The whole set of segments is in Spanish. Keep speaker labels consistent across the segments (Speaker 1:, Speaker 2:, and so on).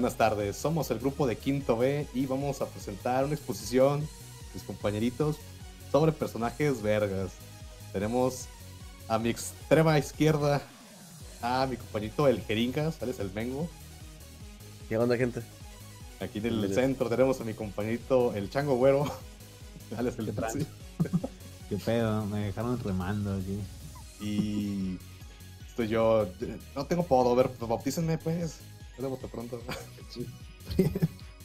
Speaker 1: Buenas tardes, somos el grupo de Quinto B y vamos a presentar una exposición, mis compañeritos, sobre personajes vergas. Tenemos a mi extrema izquierda a mi compañito el Jeringas, ¿sabes? El Mengo.
Speaker 2: ¿Qué onda, gente?
Speaker 1: Aquí en el centro tenemos a mi compañito el Chango Güero, ¿sabes? El
Speaker 3: ¿Qué, ¿Qué pedo? Me dejaron remando aquí.
Speaker 1: Y estoy yo, no tengo podo, a ver, bautícenme pues. Yo voto pronto.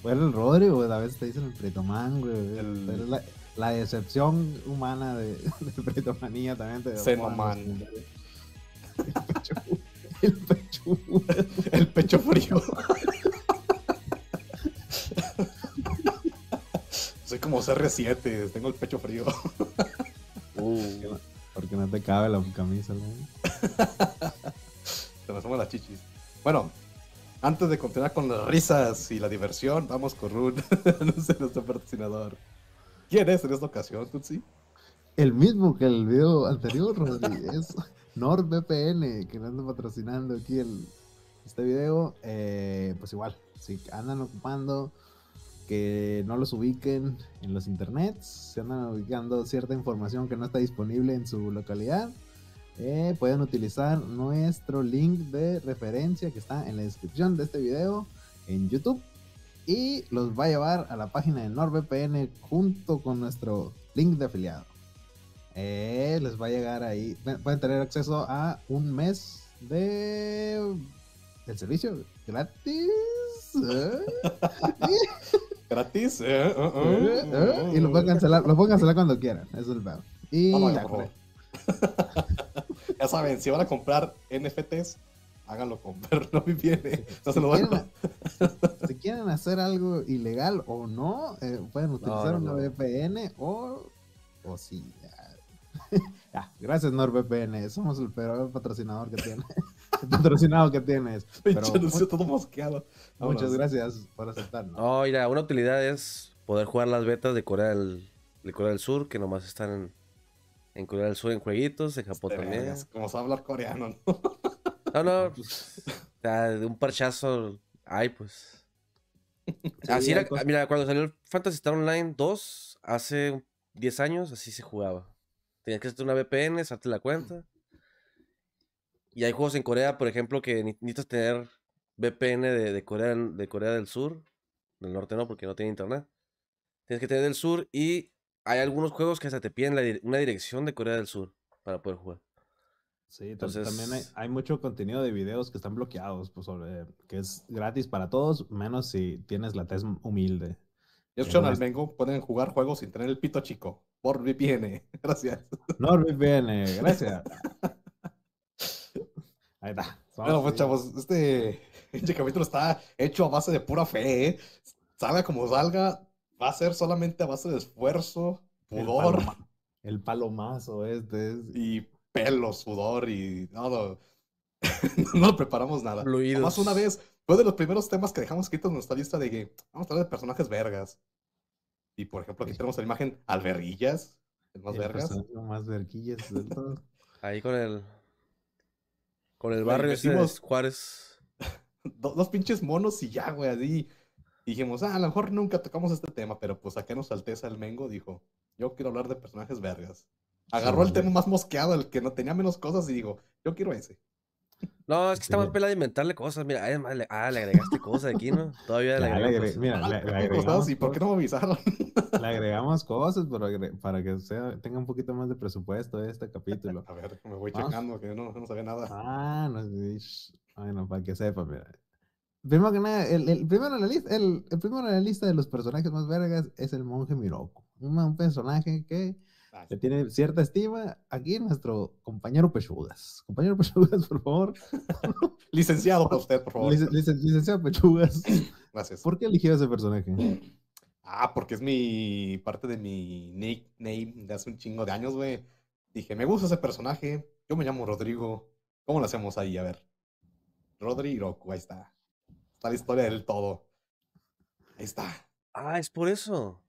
Speaker 3: Bueno, el Rodri, güey, a veces te dicen el Pretomán, güey. El... la, la, decepción humana de, de Pretomanía también te
Speaker 1: Xenoman.
Speaker 3: El pecho.
Speaker 1: El pecho frío. Soy como CR7, tengo el pecho frío.
Speaker 3: Uh, porque no te cabe la camisa, ¿no?
Speaker 1: Se me asoman las chichis. Bueno, antes de continuar con las risas y la diversión, vamos con Run, nuestro patrocinador. ¿Quién es en esta ocasión, Tutsi?
Speaker 3: El mismo que el video anterior, es NordVPN, que nos anda patrocinando aquí el, este video. Eh, pues igual, si andan ocupando que no los ubiquen en los internets, se andan ubicando cierta información que no está disponible en su localidad eh, pueden utilizar nuestro link de referencia que está en la descripción de este video en YouTube y los va a llevar a la página de NordVPN junto con nuestro link de afiliado. Eh, les va a llegar ahí, pueden tener acceso a un mes de del servicio gratis. ¿eh?
Speaker 1: gratis.
Speaker 3: y lo pueden cancelar, lo pueden cancelar cuando quieran. Eso es el peor. Y
Speaker 1: ya saben, si van a comprar NFTs, háganlo con no viene.
Speaker 3: si, quieren, hacer algo ilegal o no, eh, pueden utilizar una VPN o, o sí. Ya. gracias NordVPN, somos el peor patrocinador que tiene. el patrocinado que tienes.
Speaker 1: Pero, todo mosqueado.
Speaker 3: Muchas gracias por aceptarlo.
Speaker 2: No, mira, una utilidad es poder jugar las betas de Corea del, de Corea del Sur, que nomás están en, en Corea del Sur en jueguitos, en Japón también.
Speaker 1: Como sabe hablar coreano, ¿no?
Speaker 2: No, no, pues, de un parchazo hay, pues. así era, mira, cuando salió el Fantasy Star Online 2, hace 10 años, así se jugaba. Tenías que hacer una VPN, hacerte la cuenta. Y hay juegos en Corea, por ejemplo, que necesitas tener VPN de, de, Corea, de Corea del Sur. Del norte no, porque no tiene internet. Tienes que tener del sur y hay algunos juegos que hasta te piden una dirección de Corea del Sur para poder jugar.
Speaker 3: Sí, Entonces, también hay, mucho contenido de videos que están bloqueados, pues sobre, que es gratis para todos, menos si tienes la test humilde.
Speaker 1: Yo son al Vengo pueden jugar juegos sin tener el pito chico. Por VPN. Gracias.
Speaker 3: NordVPN, gracias. Ahí está.
Speaker 1: Bueno, pues chavos, este, este capítulo está hecho a base de pura fe, ¿eh? Salga como salga, va a ser solamente a base de esfuerzo, pudor.
Speaker 3: El, palomazo este.
Speaker 1: Y pelo, sudor y no, no, preparamos nada. Más una vez, fue de los primeros temas que dejamos escritos en nuestra lista de que vamos a hablar de personajes vergas. Y por ejemplo, aquí tenemos la imagen alberguillas, el más vergas.
Speaker 3: más verguillas
Speaker 2: Ahí con el. Con el barrio decimos, Juárez.
Speaker 1: Dos, pinches monos y ya, güey, así dijimos, ah, a lo mejor nunca tocamos este tema, pero pues acá nos Alteza el Mengo dijo, yo quiero hablar de personajes vergas. Agarró el tema más mosqueado, el que no tenía menos cosas, y digo, yo quiero ese.
Speaker 2: No, es que está más pelada de inventarle cosas. Mira, además, le, ah, le agregaste cosas aquí, ¿no? Todavía le, agregamos.
Speaker 3: Mira, le, agregamos.
Speaker 1: ¿Y por qué no me avisaron?
Speaker 3: Le agregamos cosas para, que sea, tenga un poquito más de presupuesto este capítulo.
Speaker 1: A ver, me voy checando, que no, no sabía nada.
Speaker 3: Ah, no, bueno, para que sepa, mira. Primero que nada, el, primero en la lista, el, primero en la lista de los personajes más vergas es el monje Miroku. Un, personaje que, ah, tiene cierta estima. Aquí nuestro compañero Pechugas. Compañero Pechugas, por favor.
Speaker 1: licenciado para usted, por favor.
Speaker 3: licenciado Pechugas.
Speaker 1: Gracias.
Speaker 3: ¿Por qué eligió ese personaje?
Speaker 1: Ah, porque es mi parte de mi nickname de hace un chingo de años, güey. Dije, me gusta ese personaje. Yo me llamo Rodrigo. ¿Cómo lo hacemos ahí? A ver. Rodrigo, ahí está la historia del todo. Ahí está.
Speaker 2: Ah, es por eso.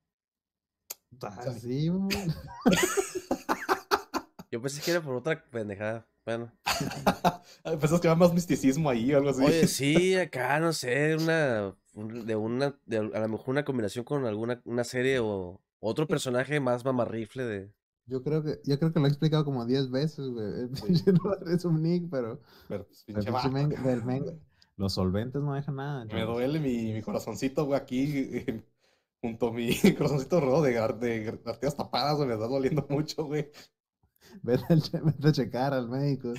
Speaker 3: Así,
Speaker 2: Yo Yo pensé que era por otra pendejada. Bueno.
Speaker 1: Pensás que va más misticismo ahí o algo así.
Speaker 2: Oye, sí, acá, no sé, una. De una. De a lo mejor una combinación con alguna una serie o otro personaje más mamarrifle de.
Speaker 3: Yo creo que, yo creo que lo he explicado como 10 veces, güey. es un nick, pero. Pero, pues, pinche los solventes no dejan nada.
Speaker 1: Me duele mi, mi corazoncito, güey, aquí. junto a mi corazoncito rojo de, de arterias tapadas, güey, me está doliendo mucho, güey.
Speaker 3: Vete, a checar al médico.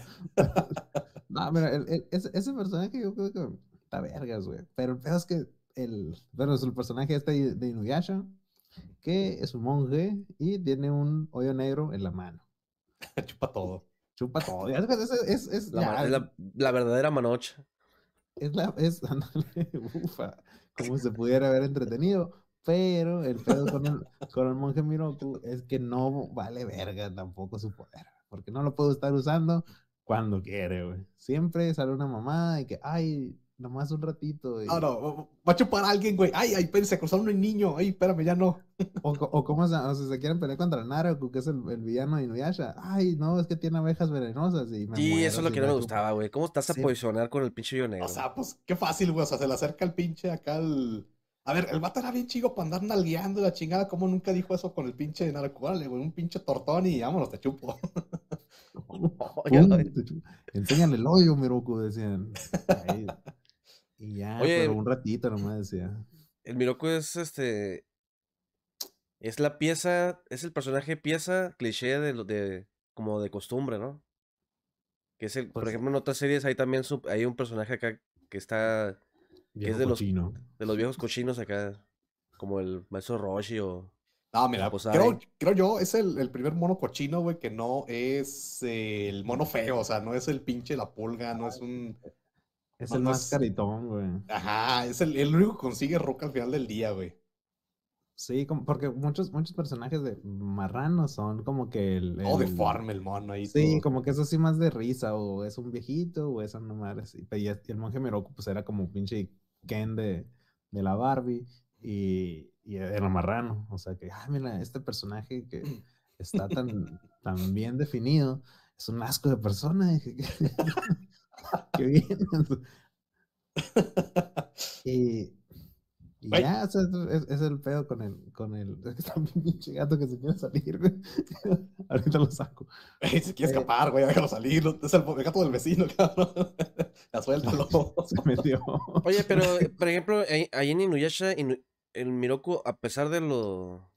Speaker 3: no, mira, ese, ese, personaje yo creo que está vergas, güey. Pero el peor es que el, bueno, es el personaje este de Inuyasha, que es un monje y tiene un hoyo negro en la mano.
Speaker 1: Chupa todo.
Speaker 3: Chupa todo. Es, es,
Speaker 2: la, la, verdadera manocha.
Speaker 3: Es la, es, ufa, como se pudiera haber entretenido. Pero el pedo con el, con el monje Miroku es que no vale verga tampoco su poder. Porque no lo puedo estar usando cuando quiere, güey. Siempre sale una mamá y que, ay, nomás un ratito.
Speaker 1: Y... No, no, va a chupar a alguien, güey. Ay, ay, se cruzaron un niño. Ay, espérame, ya no.
Speaker 3: O, o cómo se, o si se quieren pelear contra Naruto, que es el, el, villano de Inuyasha. Ay, no, es que tiene abejas venenosas. Y
Speaker 2: me sí, eso es lo que no me gustaba, güey. ¿Cómo estás a posicionar con el pinche yo negro?
Speaker 1: O sea, pues qué fácil, güey. O sea, se le acerca el pinche acá al a ver, el vato era bien chico para andar nalgueando la chingada. ¿Cómo nunca dijo eso con el pinche narco? güey, un pinche tortón y vámonos, te chupo.
Speaker 3: Enséñale el hoyo, Miroku, decían. Y ya, pero un ratito nomás decía.
Speaker 2: El Miroku es este. Es la pieza, es el personaje pieza cliché de, de como de costumbre, ¿no? Que es el, por pues ejemplo, en otras series hay también hay un personaje acá que está es de los, de los viejos cochinos acá, como el maestro Roshi o...
Speaker 1: No, mira, creo, creo, yo, es el, el primer mono cochino, güey, que no es el mono feo, o sea, no es el pinche la pulga, no es un...
Speaker 3: Es el más caritón, güey.
Speaker 1: Ajá, es el, el único que consigue roca al final del día, güey.
Speaker 3: Sí, como, porque muchos, muchos personajes de marranos son como que el.
Speaker 1: O de forma el mono ahí.
Speaker 3: Sí, como que es así más de risa, o es un viejito, o es una madre así. Y el monje Miroku, pues era como pinche Ken de, de la Barbie y, y, era marrano. O sea que, ah, mira, este personaje que está tan, tan bien definido es un asco de persona. Qué bien. y, y ya, o sea, es, el pedo con el, con el, es que está un pinche gato que se quiere salir, güey. Ahorita lo saco.
Speaker 1: se quiere eh, escapar, güey, déjalo salir. Es el, gato del vecino, cabrón. Ya suéltalo.
Speaker 3: Se metió.
Speaker 2: Oye, pero, por ejemplo, ahí en Inuyasha, el Miroku, a pesar de lo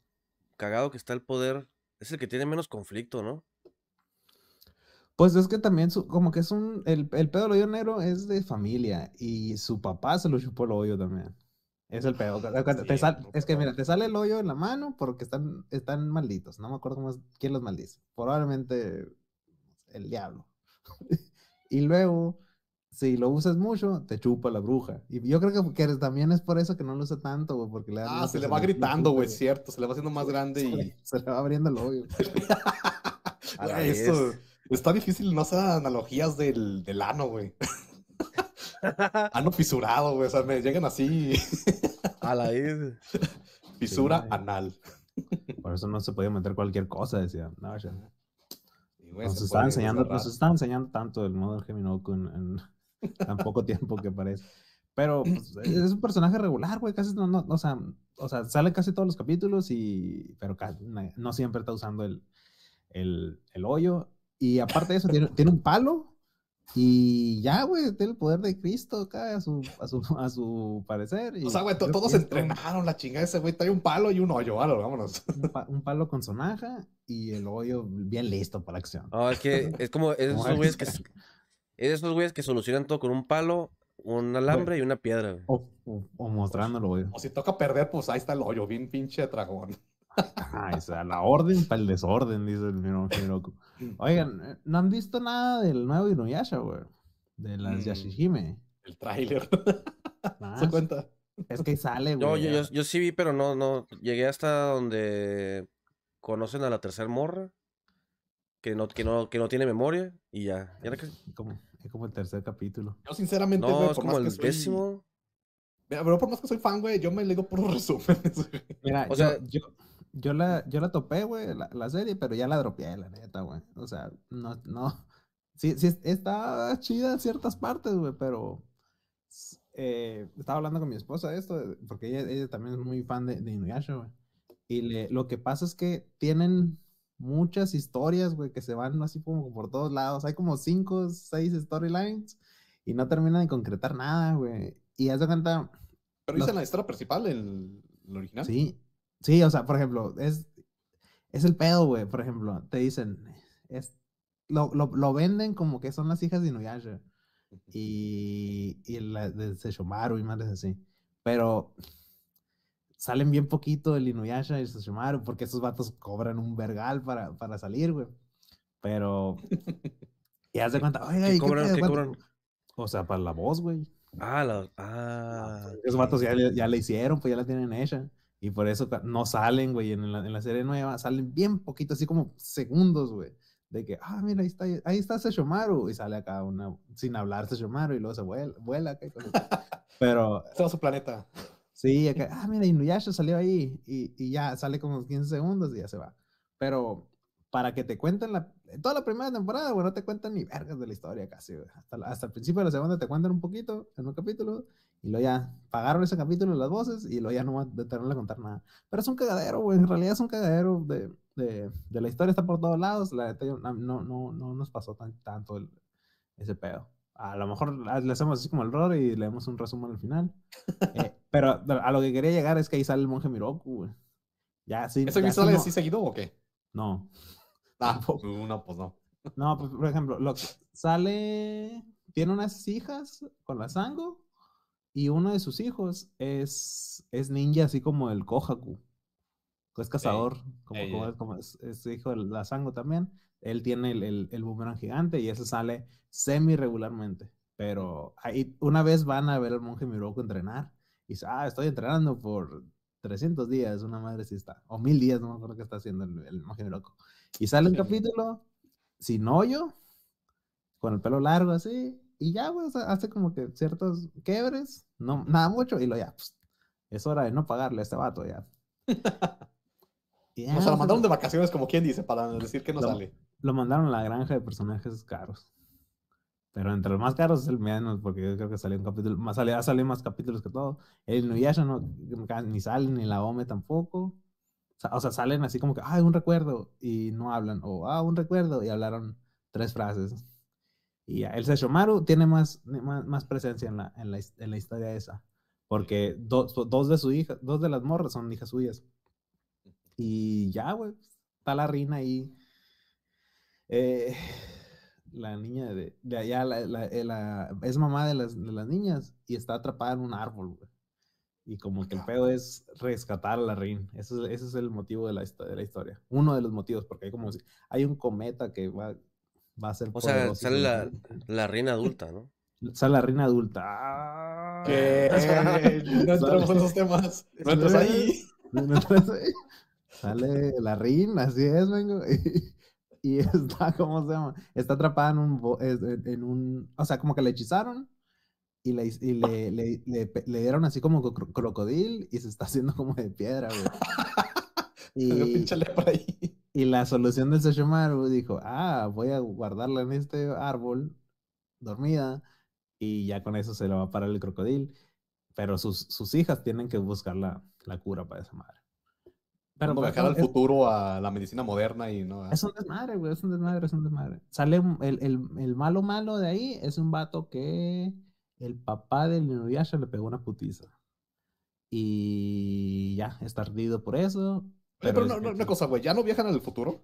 Speaker 2: cagado que está el poder, es el que tiene menos conflicto, ¿no?
Speaker 3: Pues es que también, como que es un, el, el pedo del hoyo negro es de familia y su papá se lo chupó el hoyo también. Es el peor. es que mira, te sale el hoyo en la mano porque están, están malditos. No me acuerdo cómo quién los maldice. Probablemente el diablo. y luego, si lo usas mucho, te chupa la bruja. Y yo creo que, también es por eso que no lo usa tanto, güey, porque le
Speaker 1: Ah, se le va gritando, güey, cierto. Se le va haciendo más grande y.
Speaker 3: Se le, va abriendo el hoyo.
Speaker 1: esto, está difícil no hacer analogías del, del ano, güey. Ano fisurado, güey. O sea, me llegan así.
Speaker 2: A la vez.
Speaker 1: Fisura anal.
Speaker 3: Por eso no se podía meter cualquier cosa, decía. No, ya. nos, está enseñando, nos está enseñando tanto el modo Geminoku en, tan poco tiempo que parece. Pero pues, es un personaje regular, güey. Casi no, no, o sea, o sea, sale casi todos los capítulos y. Pero no siempre está usando el, el, el hoyo. Y aparte de eso, tiene, tiene un palo y ya, güey, tiene el poder de Cristo acá a su, a su, a su parecer.
Speaker 1: o sea, güey, todos entrenaron la chingada ese güey. Trae un palo y un hoyo, vámonos.
Speaker 3: Un, palo con sonaja y el hoyo bien listo para acción.
Speaker 2: No, es que es como esos güeyes que, esos güeyes que solucionan todo con un palo, un alambre y una piedra.
Speaker 3: O, o, mostrándolo, güey.
Speaker 1: O si toca perder, pues ahí está el hoyo, bien pinche dragón.
Speaker 3: Ah, o sea, la orden para el desorden, dice el Miroku. Oigan, eh, ¿no han visto nada del nuevo Inuyasha, güey? De las mm, Yashihime.
Speaker 1: El tráiler. ¿Se cuenta?
Speaker 3: Es que sale, güey.
Speaker 2: Yo, yo, yo, sí vi, pero no, no. Llegué hasta donde conocen a la tercer morra. Que no, que no, que no tiene memoria. Y ya. ¿Y que...
Speaker 3: como, es como el tercer capítulo.
Speaker 1: Yo, sinceramente,
Speaker 2: no, es como el décimo.
Speaker 1: Mira, pero por más que soy fan, güey, yo me leo por los resúmenes,
Speaker 3: Mira, o sea, yo yo la, yo la topé, güey, la, la, serie, pero ya la dropeé, la neta, güey. O sea, no, no. Sí, sí, está chida en ciertas partes, güey, pero eh, estaba hablando con mi esposa de esto, porque ella, ella también es muy fan de, de Inuyasha, güey. Y le, lo que pasa es que tienen muchas historias, güey, que se van así como por todos lados. Hay como cinco, seis storylines y no terminan de concretar nada, güey. Y haz de cuenta.
Speaker 1: Pero dicen la historia principal, el, el, original.
Speaker 3: Sí, sí, o sea, por ejemplo, es, es el pedo, güey. Por ejemplo, te dicen, es, lo, lo, lo, venden como que son las hijas de Inuyasha y, y la de Seshomaru y madres así. Pero salen bien poquito el Inuyasha y el Sesshomaru porque esos vatos cobran un vergal para, para salir, güey. Pero. Y haz de cuenta, oiga,
Speaker 2: ¿qué, cobran, ¿qué, cobran?
Speaker 3: O sea, para la voz, güey.
Speaker 2: Ah, la, ah.
Speaker 3: Esos vatos ya, ya la hicieron, pues ya la tienen hecha. Y por eso no salen, güey, en la, en la serie nueva. Salen bien poquito, así como segundos, güey. De que, ah, mira, ahí está, ahí está Sesshomaru. Y sale acá una, sin hablar Sesshomaru y luego se vuela, vuela acá. Pero.
Speaker 1: Todo su planeta.
Speaker 3: Sí, acá, ah, mira, Inuyasha salió ahí y, y, ya sale como 15 segundos y ya se va. Pero para que te cuenten la, toda la primera temporada, bueno, no te cuentan ni vergas de la historia casi, Hasta, hasta el principio de la segunda te cuentan un poquito en un capítulo y luego ya pagaron ese capítulo las voces y luego ya no tenerle a contar nada. Pero es un cagadero, güey, en realidad es un cagadero de, de, de, la historia, está por todos lados, la no, no, no, no nos pasó tan, tanto el, ese pedo. A lo mejor le hacemos así como el rol y leemos un resumen al final. Eh, pero a lo que quería llegar es que ahí sale el monje Miroku, güey. Ya, sí.
Speaker 1: ¿Eso
Speaker 3: ya
Speaker 1: sale así seguido o qué?
Speaker 3: No.
Speaker 1: Ah, no, pues no.
Speaker 3: No, pues por ejemplo, lo que sale. Tiene unas hijas con la Sango. Y uno de sus hijos es, es ninja, así como el Kohaku. Es cazador, como, como, es, es, hijo de la Sango también. Él tiene el, el, el boomerang gigante y ese sale semi regularmente. Pero ahí una vez van a ver al monje Miroku entrenar y dice, ah, estoy entrenando por 300 días, una madre sí está, o mil días, no me acuerdo qué está haciendo el, el monje Miroku. Y sale un capítulo sin hoyo, con el pelo largo así, y ya, pues, hace como que ciertos quebres, no, nada mucho, y lo ya, pues, es hora de no pagarle a este vato ya.
Speaker 1: ya o sea, lo mandaron de vacaciones, como quien dice, para decir que no
Speaker 3: lo,
Speaker 1: sale.
Speaker 3: Lo mandaron a la granja de personajes caros. Pero entre los más caros es el menos, porque yo creo que salió un capítulo, más salió, ha salido más capítulos que todo. El Nuyasha no, ni sale, ni la Ome tampoco. O sea, salen así como que, ah, un recuerdo, y no hablan, o ah, un recuerdo, y hablaron tres frases. Y el Seshomaru tiene más, más, presencia en la, en, la, en la historia esa, porque do, dos de su hija, dos de las morras son hijas suyas. Y ya, güey, está la reina ahí. Eh, la niña de, de allá, eh, es mamá de las, de las niñas y está atrapada en un árbol. Y como que el pedo es rescatar a la reina. Ese es, ese es el motivo de la, de la, historia. Uno de los motivos, porque hay como hay un cometa que va, va a ser.
Speaker 2: O sea, sale la, la, reina adulta, ¿no?
Speaker 3: Sale la reina adulta. ¡Ah!
Speaker 1: Que no entramos en esos temas. No entras ahí.
Speaker 3: No entras ahí. Sale la reina, así es, vengo. y está, ¿cómo se llama? Está atrapada en un, en un, o sea, como que le hechizaron y le, y le, le, le, dieron así como crocodil y se está haciendo como de piedra, güey.
Speaker 1: y, por ahí.
Speaker 3: Y la solución de Sesshomaru dijo, ah, voy a guardarla en este árbol, dormida, y ya con eso se le va a parar el crocodil. Pero sus, sus hijas tienen que buscar la, la cura para esa madre.
Speaker 1: Pero viajar al futuro a la medicina moderna y no.
Speaker 3: Es un desmadre, güey, es un desmadre, es un desmadre. Sale el, el, el malo malo de ahí, es un vato que el papá del Inuyasha le pegó una putiza. Y ya, está ardido por eso.
Speaker 1: Pero, no, no, una cosa, güey, ¿ya no viajan al futuro?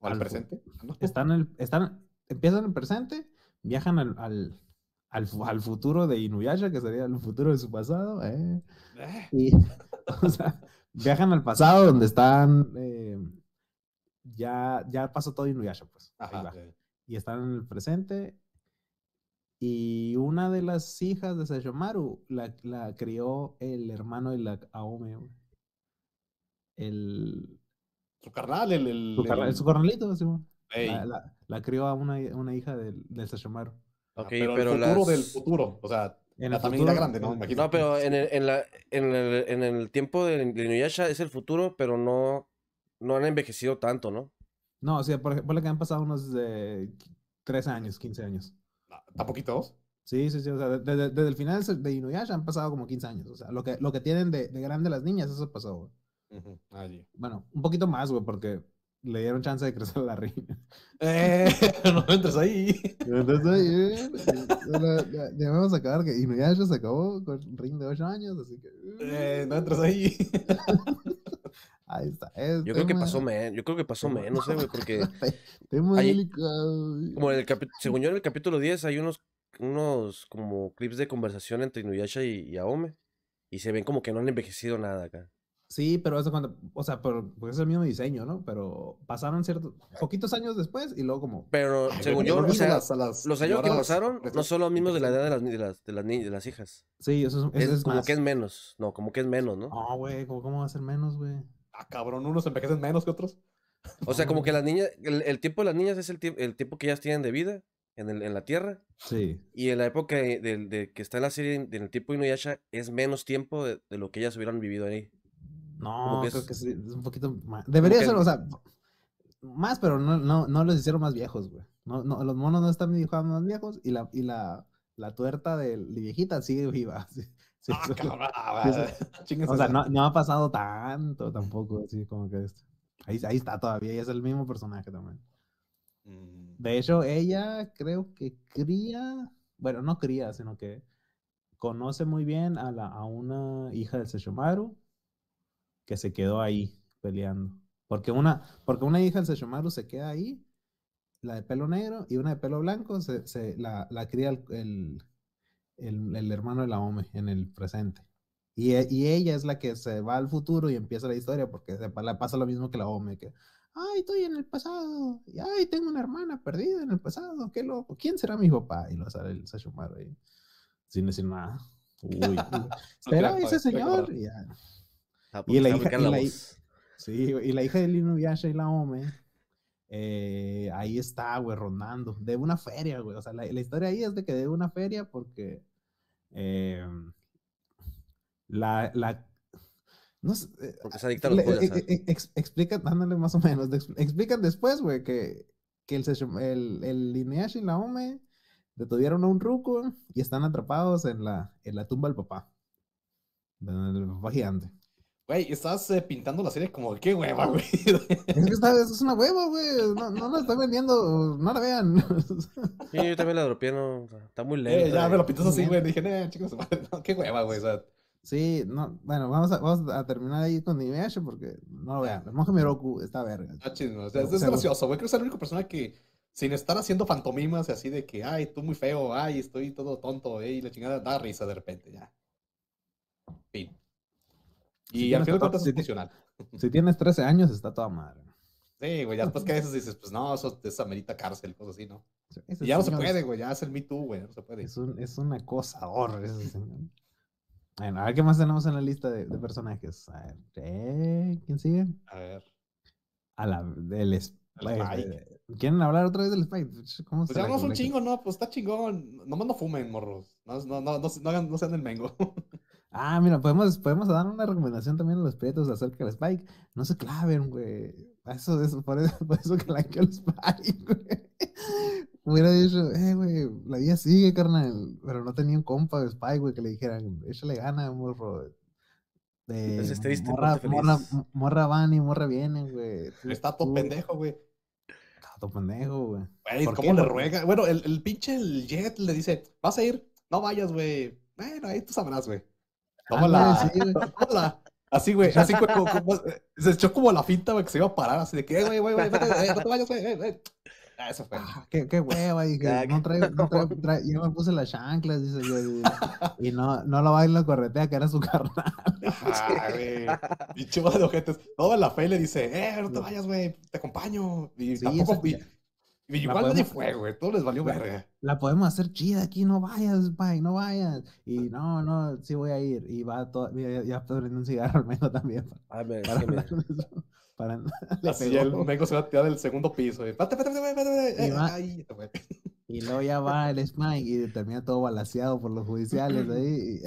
Speaker 1: ¿O al, al presente?
Speaker 3: Están, el, están, empiezan en el presente, viajan al, al, al, futuro de Inuyasha, que sería el futuro de su pasado. ¿eh? eh. Y, o sea, viajan al pasado donde están, eh, ya, ya pasó todo Inuyasha, pues. Ajá, Y están en el presente. Y una de las hijas de Sesshomaru la, la crió el hermano de la Aome. El...
Speaker 1: Su carnal, el... el,
Speaker 3: su, carnal, su carnalito, sí, la, la, la, crió a una, una hija del, del Sesshomaru.
Speaker 2: Ok,
Speaker 1: pero,
Speaker 2: pero
Speaker 1: el futuro
Speaker 2: las-
Speaker 1: del futuro. O sea,
Speaker 3: En
Speaker 1: la familia grande, ¿no? Imagínate.
Speaker 2: No, pero en el, en la, en el, en el tiempo de, de Inuyasha es el futuro, pero no, no han envejecido tanto, ¿no?
Speaker 3: No, o sea, por ejemplo, que han pasado unos de 13 años, 15 años.
Speaker 1: No, ¿Está poquitos?
Speaker 3: Sí, sí, sí. O sea, de- desde, desde el final de Inuyasha han pasado como 15 años. O sea, lo que, lo que tienen de, de grande las niñas, eso pasó,
Speaker 1: ah.
Speaker 3: Bueno, un poquito más, güey, porque le dieron chance de crecer la riña.
Speaker 1: Eh, no entres ahí.
Speaker 3: Entonces, eh, ya, ya- ya vamos a acabar que Inuyasha se acabó con un ring de 8 años, así que...
Speaker 1: Eh, no entres ahí.
Speaker 3: Ahí está. es
Speaker 2: Yo creo que pasó menos, yo creo que pasó menos, eh, güey, porque
Speaker 3: Tema
Speaker 2: Ahí-
Speaker 3: delicado. güey.
Speaker 2: como en el según yo en el capítulo 10 hay unos, unos como clips de conversación entre Inuyasha y, y Aome, y se ven como que no han envejecido nada acá.
Speaker 3: Sí, pero eso cuando, o sea, pero, porque es el mismo diseño, ¿no? Pero pasaron ciertos, poquitos años después y luego como,
Speaker 2: Pero según yo,
Speaker 1: ¿no
Speaker 2: o sea,
Speaker 1: las-
Speaker 2: los años que pasaron no son los mismos de la edad de las, de las, de las, ni- de las hijas.
Speaker 3: sí, eso es,
Speaker 2: Es,
Speaker 3: eso es
Speaker 2: como
Speaker 3: más.
Speaker 2: que es menos, no, como que es menos, ¿no?
Speaker 3: No, güey, ¿cómo, ¿cómo va a ser menos, güey?
Speaker 1: Ah, cabrón, unos envejecen menos que otros.
Speaker 2: O sea, como que las niñas, el, el tiempo de las niñas es el, el tiempo que ellas tienen de vida en, el, en la Tierra.
Speaker 3: Sí.
Speaker 2: Y en la época de, de- de que está en la serie, en el tiempo de Inuyasha, es menos tiempo de, de lo que ellas hubieran vivido ahí.
Speaker 3: No,
Speaker 2: que
Speaker 3: creo
Speaker 2: es-
Speaker 3: que sí, es un poquito más. Debería ser, o sea, más, pero no, no, no los hicieron más viejos, güey. No, no, los monos no están dibujados más viejos y la, y la, la tuerta de, de viejita sigue viva. sí, sí,
Speaker 1: Ah, cabrón. Chingues
Speaker 3: O sea, no, no ha pasado tanto tampoco, así como que esto. Ahí, ahí está todavía, y es el mismo personaje también.
Speaker 1: Mm,
Speaker 3: De hecho, ella creo que cría, bueno, no cría, sino que conoce muy bien a, la, a una hija del Sesshomaru que se quedó ahí peleando. Porque una, porque una hija del Sesshomaru se queda ahí, la de pelo negro, y una de pelo blanco se, se- la, la cría el, el, el- el hermano de la Ome en el presente. Y, e- y ella es la que se va al futuro y empieza la historia porque se le pasa lo mismo que la Ome, que ay, estoy en el pasado, y ay, tengo una hermana perdida en el pasado, qué loco, ¿quién será mi papá? Y lo sale el Sashomaru ahí, sin decir nada. Uy, uy, ¿será
Speaker 1: acordé,
Speaker 3: ese señor? Y ya. Y la hija-
Speaker 2: la
Speaker 3: la hi-. Sí, y la hija de Inuyasha y la Ome, eh, ahí está, güey, rondando, de una feria, güey, o sea, la, la historia ahí es de que de una feria porque eh, la, la, no sé, eh,
Speaker 2: Porque se adicta a los pollos.
Speaker 3: eh, eh, ex- explican, dándole más o menos, de- explican después, güey, que, que el, el, el y la Ome detuvieron a un ruco y están atrapados en la, en la tumba del papá, del papá gigante.
Speaker 1: Güey, estás eh, pintando la serie como qué hueva, güey.
Speaker 3: Es que esta es una hueva, güey. No, no la estoy vendiendo. No la vean.
Speaker 2: Sí, yo también la dropeé, no, está muy lento.
Speaker 1: Eh, ya me lo pintas así, güey. Dije, eh, chicos, no, qué hueva, güey. O sea,
Speaker 3: Sí, no. Bueno, vamos a, vamos a terminar ahí con Inuyasha porque no lo vean. El monje Miroku está verga.
Speaker 1: está chido. O sea, es, es gracioso, güey. Creo que es la única persona que, sin estar haciendo fantomimas y así de que, ay, tú muy feo, ay, estoy todo tonto, eh, y la chingada, da risa de repente, ya. Fin. Y
Speaker 3: Si
Speaker 1: al final de cuentas es funcional.
Speaker 3: Si tienes 13 años, está toda madre.
Speaker 1: Sí, güey, ya después que a veces dices, pues no, eso es amerita cárcel, cosas así, ¿no? Y ya no se puede, güey, ya es el Me Too, güey, no se puede.
Speaker 3: Es un, es un acosador ese señor. Bueno, a ver qué más tenemos en la lista de, de personajes. A ver, eh, ¿quién sigue?
Speaker 1: A ver.
Speaker 3: A la del Spike.
Speaker 1: Spike.
Speaker 3: ¿Quieren hablar otra vez del Spike? ¿Cómo
Speaker 1: Pues es un chingo, no, pues está chingón. Nomás no fumen, morros. No, no, no, no, no, no sean el mengo.
Speaker 3: Ah, mira, podemos, podemos dar una recomendación también a los prietos acerca del Spike. No se claven, güey. Eso, eso, por eso, por eso que la que el Spike, güey. Hubiera dicho, eh, güey, la vida sigue, carnal. Pero no tenía un compa de Spike, güey, que le dijeran, échale gana, morro. De,
Speaker 2: triste,
Speaker 3: morra, morra, morra van y morra vienen, güey.
Speaker 1: Está todo pendejo, güey.
Speaker 3: Está todo pendejo, güey.
Speaker 1: Güey,
Speaker 3: ¿Por
Speaker 1: ¿cómo
Speaker 3: qué?
Speaker 1: le ruega? Bueno, el, el pinche el Jet le dice, vas a ir, no vayas, güey. Bueno, ahí tú sabrás, güey. Tómala.
Speaker 3: Ándale, sí.
Speaker 1: Tómala. Así, güey, así, como- como- se echó como la finta, güey, que se iba a parar, así de que, eh, güey, güey, güey, eh, no te vayas, güey, eh. Ah, Eso fue.
Speaker 3: Ah, qué, qué hueva, y que
Speaker 2: Ah,
Speaker 3: no traigo, no traigo- trae- yo me puse las chanclas, dice yo, y, y no, no lo baila corretea, que era su carnal.
Speaker 1: Ah, güey. Pinche bola de ojetes. Toda la fe le dice, eh, no te vayas, güey, te acompaño. Y
Speaker 3: Sí,
Speaker 1: tampoco, y, y igual
Speaker 3: podemos-
Speaker 1: nadie fue, güey, todo les valió
Speaker 3: La-
Speaker 1: verga.
Speaker 3: La podemos hacer chida aquí, no vayas, Spike, no vayas. Y no, no, sí voy a ir. Y va todo, ya, ya está prendiendo un cigarro al menos también.
Speaker 2: Ah, me- es
Speaker 3: Para,
Speaker 2: que me-
Speaker 3: para- le
Speaker 1: Así
Speaker 3: pegó.
Speaker 1: el Mengo se va a tirar del segundo piso. y, espérate, espérate, espérate,
Speaker 3: Y
Speaker 1: eh,
Speaker 3: va-
Speaker 1: ay.
Speaker 3: Y luego ya va el Smite y termina todo balaseado por los judiciales ahí.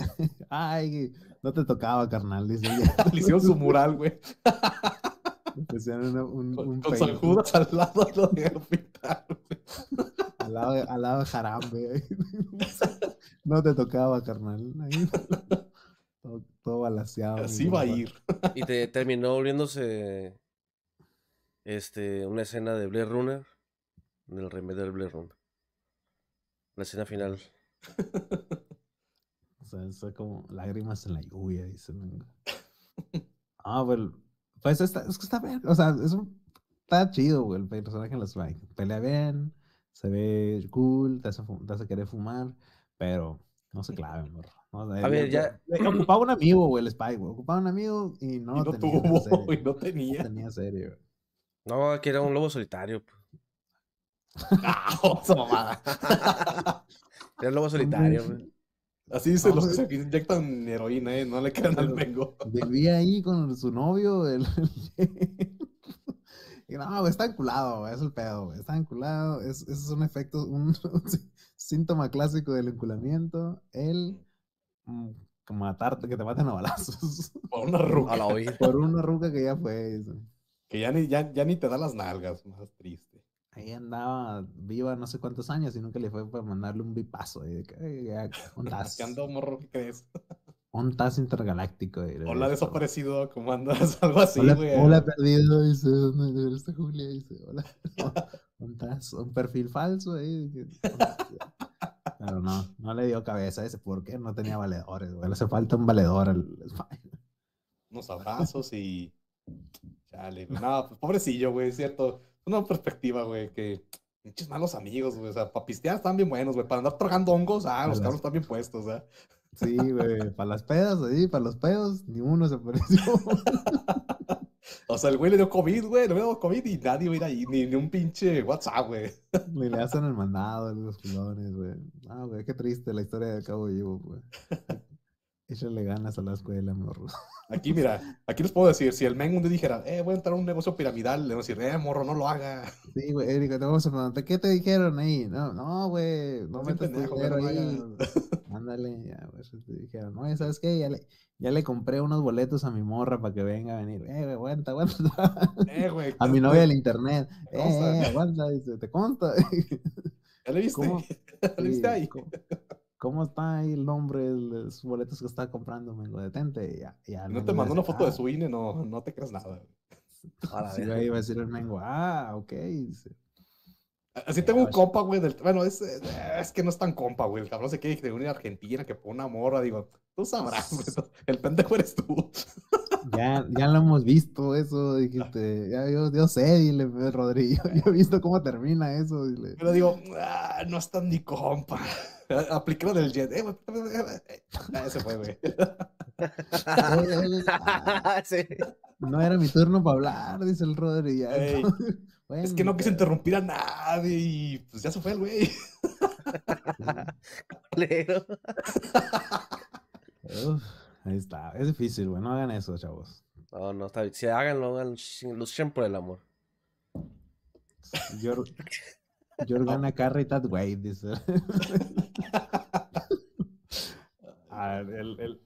Speaker 3: Ay, no te tocaba, carnal. Dice
Speaker 1: Le hicieron su mural, güey.
Speaker 3: Pusieron un,
Speaker 1: Con,
Speaker 3: un
Speaker 1: con
Speaker 3: peine,
Speaker 1: San Judas al lado lo de pintar, güey.
Speaker 3: al lado, de- al lado de Jarambe. No te tocaba, carnal. Ahí. Todo, todo balaseado.
Speaker 1: Así va a ir.
Speaker 2: Y te terminó volviéndose este, una escena de Blair Runner, del remedio del Blair Runner. La escena final.
Speaker 3: O sea, es como lágrimas en la lluvia, dicen. Ah, pues, pues está, es que está bien. O sea, es un- está chido, güey, el personaje en los Spike. Pelea bien, se ve cool, te hace, te hace querer fumar, pero no se clave, morro. No, o sea,
Speaker 2: A ver, ya-
Speaker 3: ocupaba un amigo, güey, el Spike, güey. Ocupaba un amigo y no,
Speaker 1: y no
Speaker 3: tenía
Speaker 1: tuvo,
Speaker 3: serie,
Speaker 1: y no
Speaker 3: No
Speaker 1: tenía.
Speaker 3: tenía serie, güey.
Speaker 2: No, que era un lobo solitario. pues.
Speaker 1: ¡Ah! mamada.
Speaker 2: Era el lobo solitario, güey.
Speaker 1: Así dicen los que se inyectan heroína, ¿eh? No le crean al mengo.
Speaker 3: Vivía ahí con su novio, el... Y no, güey, está enculado, güey, es el pedo, güey. Está enculado, es, ese es un efecto, un, un sí- síntoma clásico del enculamiento. El mm, matarte, que te maten a balazos.
Speaker 1: Por una ruca.
Speaker 2: A la oír.
Speaker 3: Por una ruca que ya fue. dice.
Speaker 1: Que ya ni, ya, ya ni te da las nalgas, más triste.
Speaker 3: Ahí andaba viva no sé cuántos años y nunca le fue para mandarle un bipazo. Y de que, "Ay, ya, un tas,
Speaker 1: ¿Qué ando, morro? ¿Qué crees?
Speaker 3: un tas intergaláctico. le
Speaker 1: Hola,
Speaker 3: dijo,
Speaker 1: desaparecido, ¿cómo andas? Algo así,
Speaker 3: Hola,
Speaker 1: güey.
Speaker 3: hola, perdido, dice, ¿dónde está Julia? Dice, hola. Un, tas- un perfil falso ahí. que- Pero no, no le dio cabeza a ese, porque no tenía valedores, güey. Le hace falta un valedor al
Speaker 1: Unos abrazos y. Chale. No, pues pobrecillo, güey, es cierto. Una perspectiva, güey, que. Pinches malos amigos, güey. O sea, para pistear están bien buenos, güey. Para andar tragando hongos, ah, los cabros están bien puestos, ¿eh?
Speaker 3: Sí, güey, para las pedas, ahí, para los pedos, ni uno se apareció.
Speaker 1: O sea, el güey le dio COVID, güey. Le dio COVID y nadie iba a ir ahí. Ni, ni un pinche WhatsApp, güey.
Speaker 3: Ni le hacen el mandado a los culones, güey. Ah, güey, qué triste la historia de Cabo Vivo, güey. Échale ganas a la escuela, morro.
Speaker 1: Aquí, mira, aquí les puedo decir, si el men un día dijera, eh, voy a entrar a un negocio piramidal, le voy a decir, eh, morro, no lo haga.
Speaker 3: Sí, güey, Erika, te vamos a preguntar, ¿qué te dijeron ahí? No, no, güey, no
Speaker 1: No
Speaker 3: metas tu dinero
Speaker 1: no
Speaker 3: ahí. Ándale, ya, güey, eso te dijeron, no, ¿sabes qué? Ya le, ya le compré unos boletos a mi morra para que venga a venir. Eh, güey, aguanta, aguanta.
Speaker 1: Eh, güey.
Speaker 3: A mi novia del internet.
Speaker 1: ¿Te
Speaker 3: Eh, eh, aguanta, dice, ¿te consta?
Speaker 1: ¿Ya le viste?
Speaker 3: ¿Cómo?
Speaker 1: ¿Ya le viste ahí?
Speaker 3: ¿cómo, cómo está ahí el nombre de los boletos que está comprando, mengo? Detente. y ya,
Speaker 1: Y no
Speaker 3: el
Speaker 1: te mandó una foto de
Speaker 3: "Ah".
Speaker 1: su INE, no, no te creas nada.
Speaker 2: A
Speaker 3: Sí, güey, iba a decir el mengo, ah, ok. dice.
Speaker 1: Así tengo un compa, güey, del... Bueno, es, es que no es tan compa, güey. El cabrón se quiere de una Argentina que pone una morra, digo, tú sabrás, güey. El pendejo eres tú.
Speaker 3: Ya, ya lo hemos visto eso, dijiste, ya yo, yo sé, dile, Rodrigo, yo he visto cómo termina eso, dile.
Speaker 1: Pero digo, ah, no es tan ni compa. Apliqué lo del jet. Eh, güey, eh, ah, ese fue, güey.
Speaker 3: "Oye, ah,
Speaker 2: Sí.
Speaker 3: No era mi turno para hablar, dice el Rodri. ya,
Speaker 1: Es que no quise interrumpir a nadie y pues ya se fue el güey.
Speaker 3: Uf, ahí está, es difícil, güey, no hagan eso, chavos.
Speaker 2: No, no, está bien. Si háganlo, hagan, luchen por el amor.
Speaker 3: You're, you're gonna carry that weight, dice. Ah, el, el,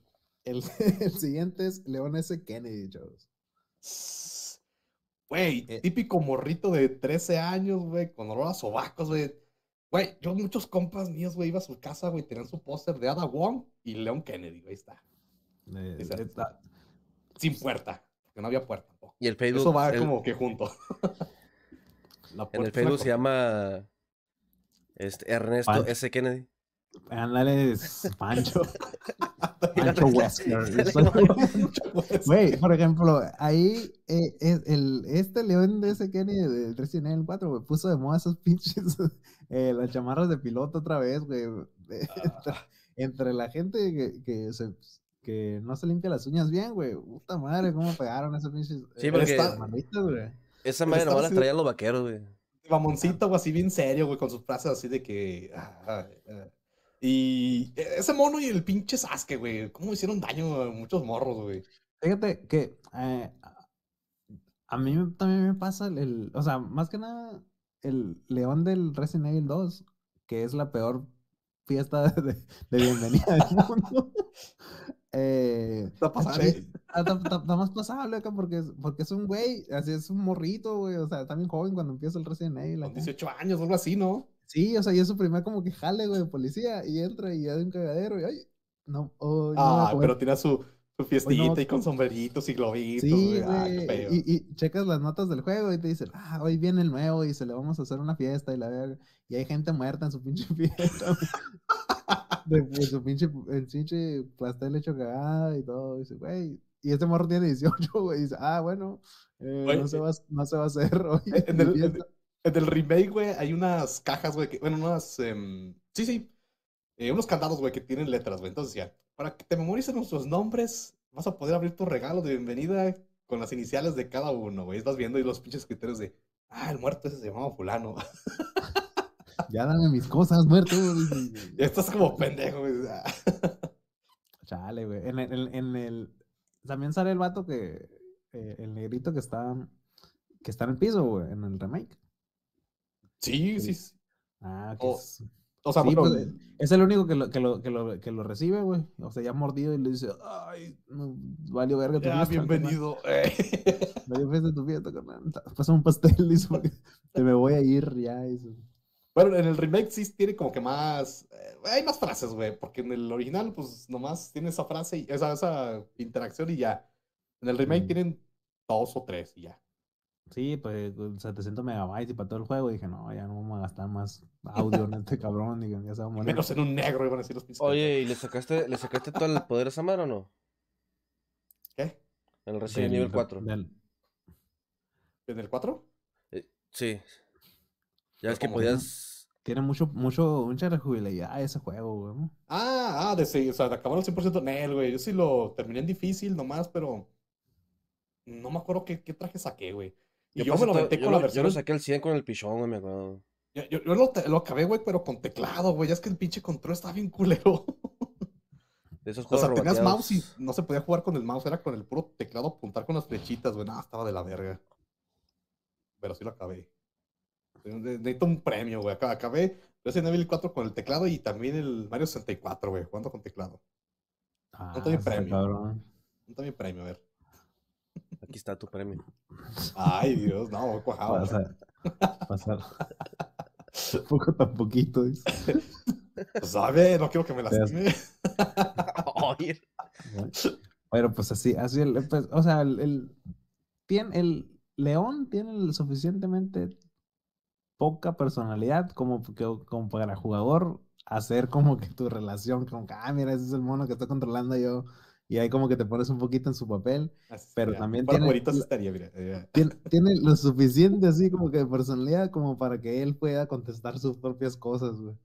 Speaker 3: el, el siguiente es León S. Kennedy, chavos.
Speaker 1: Güey,
Speaker 3: Eh.
Speaker 1: típico morrito de 13 años, güey, con olor a sobacos, güey. Güey, yo muchos compas míos, güey, iba a su casa, güey, tenían su póster de Ada Wong y Leon Kennedy, güey, está.
Speaker 3: Eh, está-
Speaker 1: Sin puerta, porque no había puerta tampoco.
Speaker 2: Y el Facebook.
Speaker 1: Eso va
Speaker 2: el-
Speaker 1: como que junto. La
Speaker 2: En el Facebook se llama este, Ernesto
Speaker 3: Pancho.
Speaker 2: S. Kennedy.
Speaker 3: Ándale, es Pancho. Pancho Wesker. Güey, por ejemplo, ahí eh, es el, este León de ese Kenny de Resident Evil 4, güey, puso de moda esos pinches, eh, las chamarras de piloto otra vez, güey. de- Entre, la gente que, que, se, que no se limpia las uñas bien, güey. Puta madre, cómo pegaron esos pinches.
Speaker 2: Sí,
Speaker 3: eh,
Speaker 2: porque-
Speaker 3: güey.
Speaker 2: Esa madre nomás la traían los vaqueros, güey.
Speaker 1: Mamoncito, güey, así bien serio, güey, con sus frases así de que. ah, ah, ah. Y ese mono y el pinche Sasuke, güey, cómo hicieron daño a muchos morros, güey.
Speaker 3: Fíjate que eh, a mí también me pasa el, el- o sea, más que nada, el León del Resident Evil 2 que es la peor fiesta de, de bienvenida del mundo. Eh,
Speaker 1: Está pasable.
Speaker 3: está, está- más pasable acá porque, porque es un güey, así es un morrito, güey. O sea, está bien joven cuando empieza el Resident Evil.
Speaker 1: Con
Speaker 3: acá.
Speaker 1: 18 años, algo así, ¿no?
Speaker 3: Sí, o sea, y es su primer como que jale, güey, de policía. Y entra y hay un cagadero y ay, no, oh, no
Speaker 1: Ah,
Speaker 3: comer.
Speaker 1: pero tiene su, su fiestita
Speaker 3: no.
Speaker 1: y con sombreritos y globitos,
Speaker 3: Sí,
Speaker 1: güey. Ah.
Speaker 3: Y, y checas las notas del juego y te dicen, ah, hoy viene el nuevo y se le vamos a hacer una fiesta y la verga. Y hay gente muerta en su pinche fiesta. De, de su pinche, el pinche pastel hecho cagada y todo. Y dice, güey. Y este morro tiene 18, güey. Dice, ah, bueno, eh, no, se va, a- no se va a hacer hoy.
Speaker 1: En el, en,
Speaker 3: fiesta".
Speaker 1: en el remake, güey, hay unas cajas, güey, que, bueno, unas, em, sí, sí, eh, unos candados, güey, que tienen letras, güey. Entonces decía, para que te memorices nuestros nombres, vas a poder abrir tu regalo de bienvenida con las iniciales de cada uno, güey. Estás viendo y los pinches criterios de, ah, el muerto ese se llamaba fulano.
Speaker 3: Ya dame mis cosas, muerto. dice.
Speaker 1: y estás como pendejo, güey. Ah.
Speaker 3: Chale, güey. En el, en, en el- También sale el vato que. eh, el negrito que está. Que está en el piso, güey, en el remake.
Speaker 1: Sí, sí. sí.
Speaker 3: Ah, que
Speaker 1: O-
Speaker 3: es.
Speaker 1: O sea,
Speaker 3: Sí,
Speaker 1: bueno,
Speaker 3: pues, es el único que lo, que, lo, que, lo, que lo recibe, güey. O sea, ya mordido y le dice, ay, no, valió verga tu
Speaker 1: ya,
Speaker 3: carnal.
Speaker 1: bienvenido. eh.
Speaker 3: Valió fiesta tu fiesta, carnal. Pasa un pastel, dice, porque te me voy a ir ya. dice.
Speaker 1: Bueno, en el remake sí tiene como que más. eh, hay más frases, güey. Porque en el original, pues nomás tiene esa frase y esa, esa interacción y ya. En el remake
Speaker 3: Mm.
Speaker 1: tienen dos o tres y ya.
Speaker 3: Sí, pues con 700 megabytes y para todo el juego. dije, no, ya no vamos a gastar más audio en este cabrón. Digo, ya se va a
Speaker 1: Y
Speaker 3: morir.
Speaker 1: menos en un negro, iban a decir los pinches.
Speaker 2: Oye, ¿y le sacaste, le sacaste todo el poder a esa madre o no?
Speaker 1: ¿Qué?
Speaker 2: En el Resident Evil 4.
Speaker 3: del-
Speaker 1: ¿En el 4?
Speaker 2: Eh, sí. Ya es que podías.
Speaker 3: tiene mucho, mucho, mucha rejubilidad ese juego, güey.
Speaker 1: Ah, ah, de, sí, o sea, de acabar al 100% en él, güey. Yo sí lo terminé en difícil nomás, pero. No me acuerdo qué, qué traje saqué, güey. Y yo, me lo
Speaker 2: yo
Speaker 1: con
Speaker 2: lo,
Speaker 1: la
Speaker 2: yo
Speaker 1: versión.
Speaker 2: lo saqué al 100 con el pichón, güey, me acuerdo.
Speaker 1: Yo, yo- yo lo, te- lo acabé, güey, pero con teclado, güey. Ya es que el pinche control estaba bien culero.
Speaker 2: De esos
Speaker 1: O
Speaker 2: juegos
Speaker 1: sea, tenías mouse y no se podía jugar con el mouse, era con el puro teclado apuntar con las flechitas, güey. Nada, estaba de la verga. Pero sí lo acabé. Ne- Necesito un premio, güey. Acá- Acabé Resident Evil 4 con el teclado y también el Mario 64, güey, jugando con teclado.
Speaker 3: Ah,
Speaker 1: te doy
Speaker 3: está
Speaker 1: premio.
Speaker 3: cabrón.
Speaker 1: No también premio, a ver.
Speaker 2: Aquí está tu premio.
Speaker 1: Ay, Dios, no, cuajado.
Speaker 3: Pasar. Pasar. Poco tan poquito.
Speaker 1: Pues a ver, no quiero que me lastime.
Speaker 2: Oye.
Speaker 3: Pero pues así, así el, pues, o sea, el, el, tiene, el león tiene el suficientemente poca personalidad como, que- como para el jugador hacer como que tu relación, como que, ah, mira, ese es el mono que está controlando yo, y ahí como que te pones un poquito en su papel,
Speaker 1: Así
Speaker 3: Pero también tiene-
Speaker 1: güeritos estaría, mira. eh,
Speaker 3: tiene, tiene lo suficiente así como que de personalidad como para que él pueda contestar sus propias cosas, güey.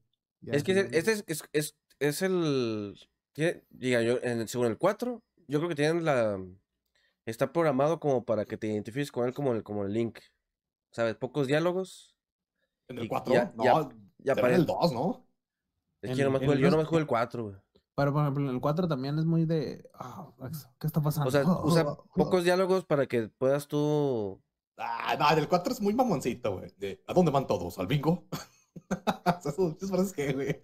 Speaker 3: Ya,
Speaker 2: Es que este es, es, es, es el. Tiene, diga, yo, en, el- según el 4, yo creo que tienen la. Está programado como para que te identifiques con él como el, como el Link. ¿Sabes? Pocos diálogos.
Speaker 1: En el
Speaker 2: Y
Speaker 1: 4,
Speaker 2: ya-
Speaker 1: no,
Speaker 2: ya- Ya
Speaker 1: en el
Speaker 2: aparece.
Speaker 1: 2, ¿no?
Speaker 2: Es
Speaker 3: En-
Speaker 2: que yo nomás
Speaker 3: en
Speaker 2: jugué el- yo
Speaker 3: los-
Speaker 2: nomás jugué el 4, güey.
Speaker 3: Pero por ejemplo, en el 4 también es muy de, ah, ¿qué está pasando?
Speaker 2: O sea,
Speaker 3: Oh,
Speaker 2: usa
Speaker 3: oh, oh,
Speaker 2: pocos diálogos para que puedas tú.
Speaker 1: Ah, no, el 4 es muy mamoncito, güey. ¿A dónde van todos? ¿Al bingo? O sea, Esos esos frases que, güey.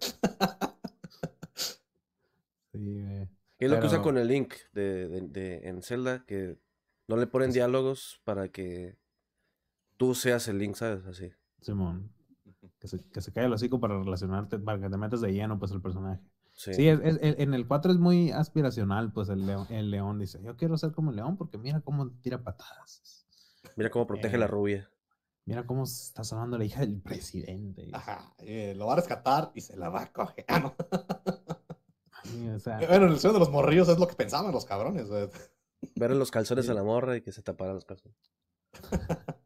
Speaker 3: Sí, güey.
Speaker 2: ¿Qué es lo que usa
Speaker 3: Pero-
Speaker 2: con el Link de, de, de- en Zelda? Que no le ponen diálogos para que tú seas el Link, ¿sabes? Así.
Speaker 3: Simón. Que se, que se cae el hocico para relacionarte, para que te metas de lleno, pues, el personaje.
Speaker 2: Sí.
Speaker 3: Sí, es- es- en el 4 es muy aspiracional, pues, el león, el león dice, yo quiero ser como el león porque mira cómo tira patadas.
Speaker 2: Mira cómo protege la
Speaker 3: Eh,
Speaker 2: rubia.
Speaker 3: Mira cómo está salvando la hija del presidente.
Speaker 1: Ajá, eh, lo va a rescatar y se la va a coger. Ah, no.
Speaker 3: Sí, o sea,
Speaker 1: Bueno, en el sueño de los morrillos es lo que pensaban los cabrones.
Speaker 2: Ver en los calzones
Speaker 3: sí.
Speaker 2: a la morra y que se tapara los calzones.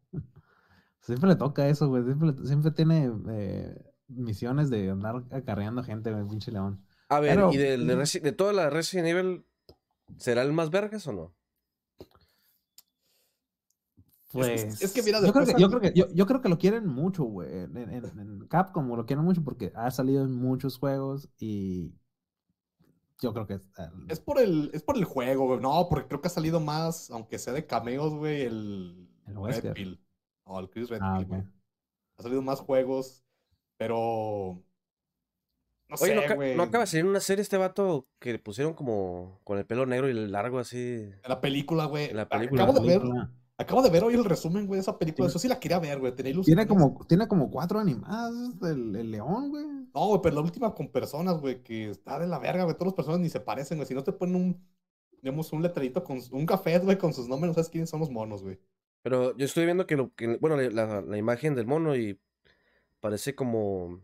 Speaker 3: siempre le toca eso, güey. Siempre, siempre tiene eh, misiones de andar acarreando gente, el pinche león.
Speaker 2: A ver,
Speaker 3: Pero-
Speaker 2: ¿y del- de, Resi- de toda la Resident Evil, será el más vergas o no?
Speaker 3: Pues.
Speaker 1: es que mira,
Speaker 3: yo creo que, yo, creo que, yo, yo creo que lo quieren mucho, güey. En, en- en Capcom lo quieren mucho porque ha salido en muchos juegos y yo creo que es, eh,
Speaker 1: Es por el, es por el juego, güey. No, porque creo que ha salido más, aunque sea de cameos, güey, el,
Speaker 3: El.
Speaker 1: Red Pill. No, el Chris Redfield,
Speaker 3: Ah,
Speaker 1: güey. Ha salido más juegos, pero No
Speaker 2: Oye, ¿no,
Speaker 1: sé, güey.
Speaker 2: ¿no acaba de salir una serie este vato que le pusieron como con el pelo negro y el largo así?
Speaker 1: En la película, güey.
Speaker 2: En la película.
Speaker 1: Acabo de ver, acabo de ver hoy el resumen, güey, de esa película.
Speaker 3: Sí.
Speaker 1: Eso sí la quería ver, güey. Tenía
Speaker 3: Tiene
Speaker 1: ilusiones.
Speaker 3: como, tiene como cuatro animadas del el león, güey.
Speaker 1: No, güey, pero la última con personas, güey, que está de la verga, güey. Todas las personas ni se parecen, güey. Si no te ponen un, digamos, un letrerito con un café, güey, con sus nombres, no sabes quiénes son los monos, güey.
Speaker 2: Pero yo estoy viendo que, lo, que bueno, la, la imagen del mono y parece como...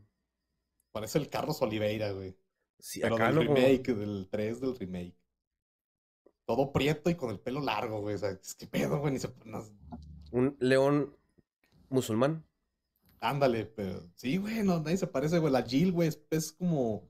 Speaker 1: Parece el Carlos Oliveira, güey.
Speaker 2: Sí,
Speaker 1: Pero
Speaker 2: acá
Speaker 1: del remake, del 3 del remake. Todo prieto y con el pelo largo, güey. O sea, es que pedo, güey. Ni se...
Speaker 2: un león musulmán.
Speaker 1: Ándale, pero sí, güey, no, nadie se parece, güey. La Jill, güey, es, es como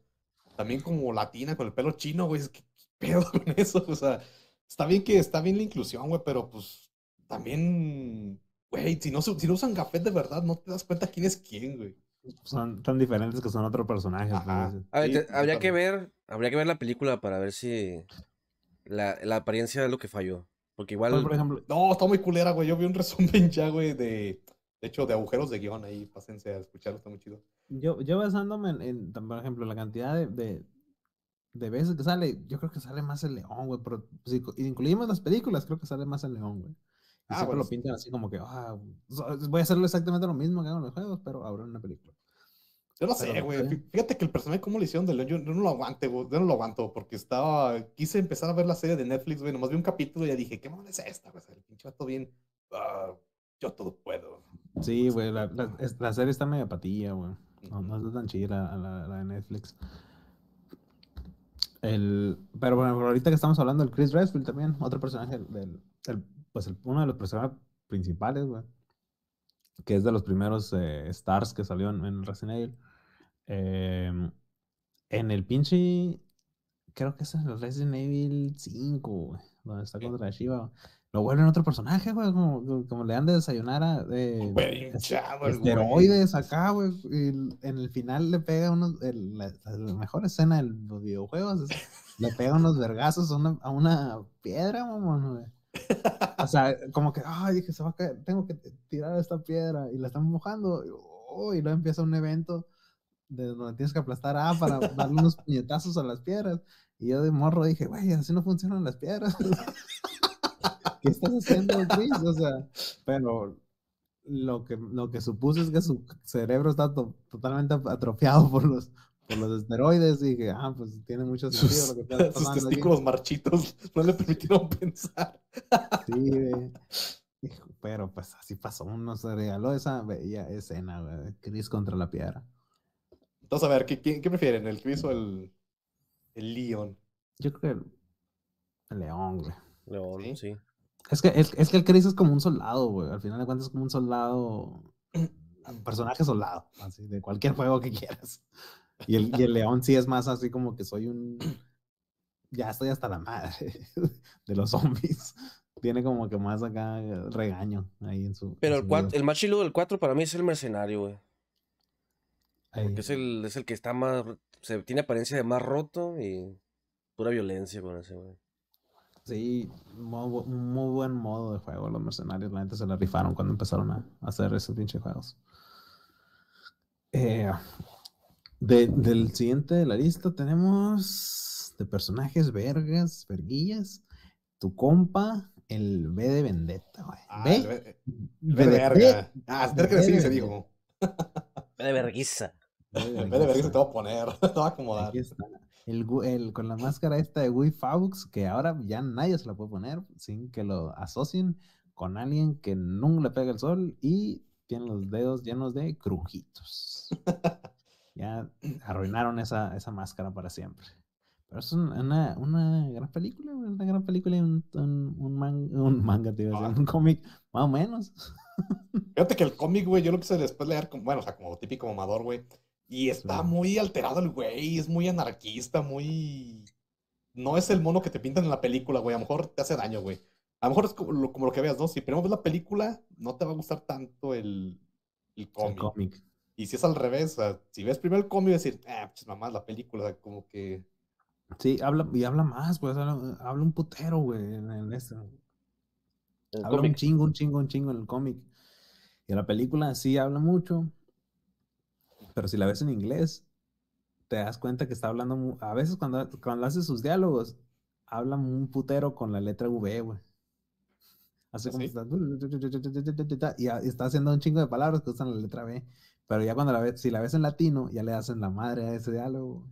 Speaker 1: también como latina con el pelo chino, güey. Es que, ¿qué pedo con eso? O sea, está bien que está bien la inclusión, güey, pero pues también, güey, si no, si no usan café de verdad, no te das cuenta quién es quién, güey.
Speaker 3: Son tan diferentes que son otro personaje.
Speaker 1: Ajá.
Speaker 3: pues.
Speaker 2: A ver, te- habría que ver, habría que ver la película para ver si la, la apariencia es lo que falló. Porque igual,
Speaker 3: Pues, por ejemplo,
Speaker 1: No, está muy culera, güey. Yo vi un resumen ya, güey, de, de hecho, de agujeros de guion ahí. Pásense a escucharlo, está muy chido.
Speaker 3: yo, yo basándome en, en, por ejemplo, la cantidad de, de, de veces que sale, yo creo que sale más el león, güey. Pero si incluimos las películas, creo que sale más el león, güey.
Speaker 1: Ah,
Speaker 3: siempre
Speaker 1: bueno,
Speaker 3: lo pintan así como que, ah, voy a hacerlo exactamente lo mismo que hago en los juegos, pero ahora en una película.
Speaker 1: Yo no
Speaker 3: Pero
Speaker 1: sé, güey. Fíjate que el personaje, cómo le hicieron de León, yo, yo no lo aguante, güey. Yo no lo aguanto porque estaba. Quise empezar a ver la serie de Netflix, güey. Nomás vi un capítulo y ya dije, ¿qué mamá es esta, güey? El pinche vato bien. ah, yo todo puedo.
Speaker 3: Sí, güey, la, la, la serie está medio patilla, güey. No, no está tan chida la, la- la de Netflix. El, pero bueno, ahorita que estamos hablando del Chris Redfield también, otro personaje del, del- pues el- uno de los personajes principales, güey, que es de los primeros eh, stars que salió en, en Resident Evil. Em, en el pinche, creo que es en el Resident Evil 5, güey, donde está contra Shiva. Lo vuelven otro personaje, güey, como, como le dan de desayunar a... de-
Speaker 1: Güey,
Speaker 3: es-
Speaker 1: hinchado el güey.
Speaker 3: esteroides acá, güey. Y en el final le pega unos. el- la, la mejor escena de los videojuegos es, le pega unos vergazos a una, a una piedra, mamón, güey. O sea, como que, ay, dije, se va a caer, tengo que tirar esta piedra y la están mojando. Y, oh, luego empieza un evento de donde tienes que aplastar A para darle unos puñetazos a las piedras. Y yo de morro dije, güey, así no funcionan las piedras. ¿Qué estás haciendo, Chris? O sea, pero lo que, lo que supuse es que su cerebro está to- totalmente atrofiado por los, por los esteroides y que, ah, pues tiene mucho sentido lo que está
Speaker 1: Sus
Speaker 3: pasando aquí.
Speaker 1: testículos marchitos no le permitieron pensar.
Speaker 3: Sí, güey. Pero pues así pasó, uno se regaló esa bella escena, güey, Chris contra la piedra.
Speaker 1: Entonces, a ver, ¿qué, qué, qué prefieren? ¿El Chris o el, el Leon?
Speaker 3: Yo creo que el, el león, güey.
Speaker 2: león,
Speaker 1: ¿Sí?
Speaker 2: sí.
Speaker 3: Es que, es, es que el Chris es como un soldado, güey. Al final de cuentas es como un soldado, un personaje soldado, así, de cualquier juego que quieras. Y el, y el león sí es más así como que soy un... Ya estoy hasta la madre de los zombies. Tiene como que más acá eh, regaño ahí en su...
Speaker 2: Pero
Speaker 3: en
Speaker 2: el,
Speaker 3: su
Speaker 2: cuat-
Speaker 3: vida.
Speaker 2: el más chiludo del 4 para mí es el mercenario, güey. Porque es el, es el que está más. Se tiene apariencia de más roto y pura violencia con ese, güey.
Speaker 3: Sí, muy, muy buen modo de juego. Los mercenarios, la gente se la rifaron cuando empezaron a hacer esos pinches juegos. Eh, de- del siguiente de la lista tenemos de personajes vergas, verguillas. Tu compa, el B de Vendetta, güey.
Speaker 1: Ah,
Speaker 3: B, B
Speaker 1: el
Speaker 3: de
Speaker 1: verga. Ah,
Speaker 3: B
Speaker 1: espera que sí
Speaker 3: de
Speaker 1: se dijo.
Speaker 2: De verguiza.
Speaker 3: B de
Speaker 1: En vez de
Speaker 3: vergüenza.
Speaker 1: te va a poner, te va a acomodar.
Speaker 3: Aquí está. El, el- con la máscara esta de Guy Fawkes, que ahora ya nadie se la puede poner sin que lo asocien con alguien que nunca le pega el sol y tiene los dedos llenos de crujitos. ya arruinaron esa, esa máscara para siempre. Pero es un- una, una gran película, una gran película y un, un, un man- un manga, te iba a decir,
Speaker 1: Ah.
Speaker 3: un cómic, más o menos.
Speaker 1: Fíjate que el cómic, güey, yo lo quise después leer, como, bueno, o sea, como típico mamador, güey. Y está
Speaker 3: Sí.
Speaker 1: muy alterado el güey, es muy anarquista, muy... No es el mono que te pintan en la película, güey, a lo mejor te hace daño, güey. A lo mejor es como lo, como lo que veas, ¿no? Si primero ves la película, no te va a gustar tanto el, el
Speaker 3: El
Speaker 1: cómic. Y si es al revés, o sea, si ves primero el cómic, decir, ah, pues mamá, la película, o sea, como que...
Speaker 3: Sí, habla, y habla más, pues, habla, habla un putero, güey, en, en este.
Speaker 2: El
Speaker 3: Habla un chingo, un chingo, un chingo en el cómic. Y en la película sí habla mucho. Pero si la ves en inglés, te das cuenta que está hablando, a veces cuando, cuando hace sus diálogos, habla un putero con la letra V, güey. Así como está, y está haciendo un chingo de palabras que usan la letra B. Pero ya cuando la ves, si la ves en latino, ya le hacen la madre a ese diálogo.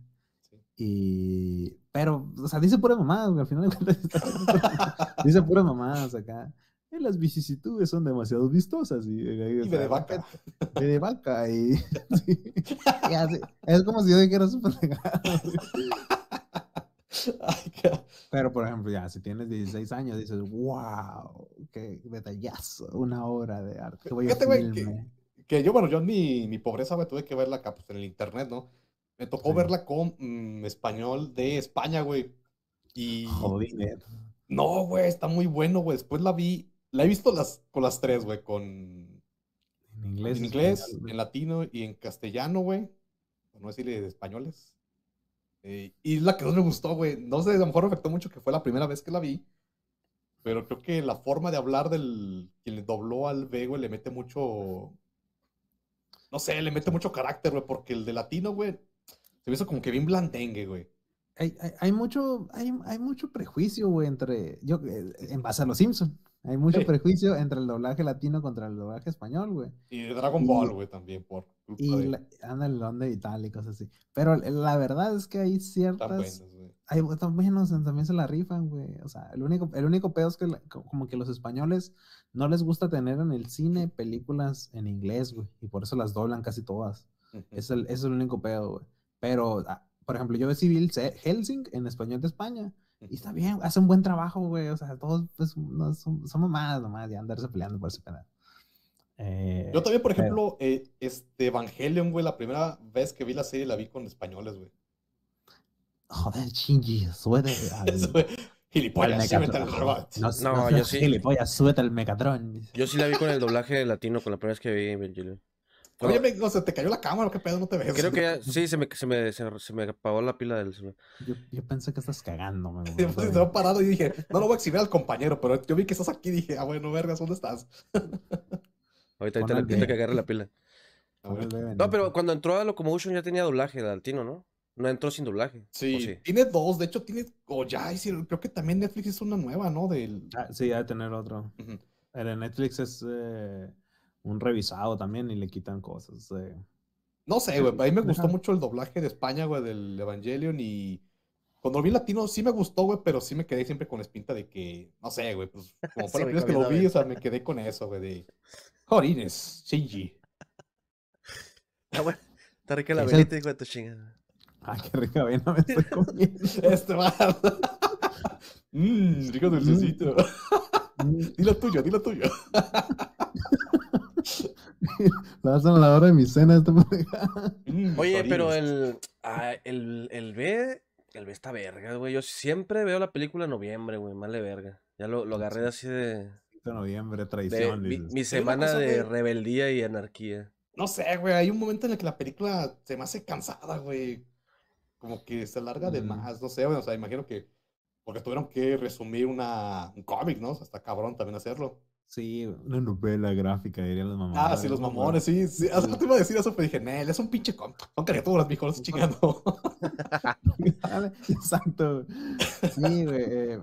Speaker 3: Y, pero, o sea, dice pura mamá, al final dice pura mamá acá. las vicisitudes son demasiado vistosas. Y,
Speaker 1: de vaca.
Speaker 3: Y de vaca. Y, es como si yo dijera súper Pero, por ejemplo, ya, si tienes 16 años, dices, wow, qué detallazo, una obra de arte. Voy a
Speaker 1: que, yo, bueno, yo en mi, mi pobreza, me tuve que verla acá, pues, en el internet, ¿no? Me tocó verla con mm, español de España, güey. Y.
Speaker 3: Joder.
Speaker 1: No, güey, está muy bueno, güey. Después la vi. La he visto las, con las tres, güey. Con.
Speaker 3: En inglés.
Speaker 1: En inglés, en latino y en castellano, güey. No decirle de españoles. Eh, y la que más me gustó, güey. No sé, a lo mejor me afectó mucho que fue la primera vez que la vi. Pero creo que la forma de hablar del quien le dobló al B, güey, le mete mucho. No sé, le mete mucho carácter, güey. Porque el de latino, güey, se me hizo como que bien blandengue, güey.
Speaker 3: Hay, hay, mucho, hay, hay, mucho prejuicio, güey, entre. Yo, eh, en base a los Simpsons. Hay mucho prejuicio entre el doblaje latino contra el doblaje español, güey.
Speaker 1: Y Dragon Ball, güey, también, por
Speaker 3: Y anda el donde y tal y cosas así. Pero la verdad es que hay ciertas. Hay, también se la rifan, güey. O sea, el único, el único pedo es que como que los españoles no les gusta tener en el cine películas en inglés, güey. Y por eso las doblan casi todas. es, el, es el único pedo, güey. Pero, ah, por ejemplo, yo vi Civil Helsing en español de España. Y está bien, hace un buen trabajo, güey. O sea, todos pues, no, somos, más nomás de andarse peleando por ese canal.
Speaker 1: Eh, yo también, por ejemplo, eh, este Evangelion, güey, la primera vez que vi la serie la vi con españoles, güey.
Speaker 3: Joder, Shinji, suete
Speaker 1: Gilipollas, súbete el robot.
Speaker 2: No, no, yo sí.
Speaker 3: Gilipollas, súbete el Megatron.
Speaker 2: Yo sí la vi con el doblaje latino, con la primera vez que vi Evangelion.
Speaker 1: Oye, me, o sea, te cayó la cámara, ¿qué pedo? No te ves.
Speaker 2: Creo que ya, sí, se me, se, me, se, me apagó la pila del celular.
Speaker 3: Yo, yo pensé que estás cagando, me
Speaker 1: Estaba parado y dije, no lo voy a exhibir al compañero, pero yo vi que estás aquí y dije, ah, bueno, vergas, ¿dónde estás?
Speaker 2: ahorita ahorita le que agarre la pila. No, pero cuando entró a Locomotion ya tenía doblaje de Altino, ¿no? No entró sin doblaje.
Speaker 1: Sí, tiene dos, de hecho tiene, o ya, creo que también Netflix es una nueva, ¿no? Del...
Speaker 3: Ah, sí, ya de tener otro. En Netflix es... Eh un revisado también y le quitan cosas.
Speaker 1: No sé, güey. A mí me gustó mucho el doblaje de España, güey, del Evangelion y cuando lo vi en latino sí me gustó, güey, pero sí me quedé siempre con espinta de que, no sé, güey, pues como fue la primera vez que lo vi, o sea, me quedé con eso, güey, de Jorines, Shinji.
Speaker 2: Ah, bueno, está rica la velita, hijo de tu chingada.
Speaker 3: Ay, qué rica vena me estoy comiendo.
Speaker 1: este va. Mmm, rico dulcecito. Mm. dilo tuyo, dilo tuyo.
Speaker 3: La hacen a la hora de mi cena esta
Speaker 2: mm, Oye, pero el, ah, el, el B, el B está verga, güey. Yo siempre veo la película en noviembre, güey, mal de verga. Ya lo, lo agarré así de...
Speaker 3: De noviembre, traición.
Speaker 2: mi, semana de rebeldía y anarquía.
Speaker 1: No sé, güey, hay un momento en el que la película se me hace cansada, güey. Como que se larga de más, no sé, güey, o sea, imagino que... Porque tuvieron que resumir una, un cómic, ¿no? O sea, está cabrón también hacerlo.
Speaker 3: Sí, una novela gráfica, dirían los mamones.
Speaker 1: Ah, sí, los mamones, sí. sí. te iba a decir eso, pero dije, Nel, es un pinche con. Son criaturas, mijo, los chingando.
Speaker 3: Exacto. Sí, güey. Eh,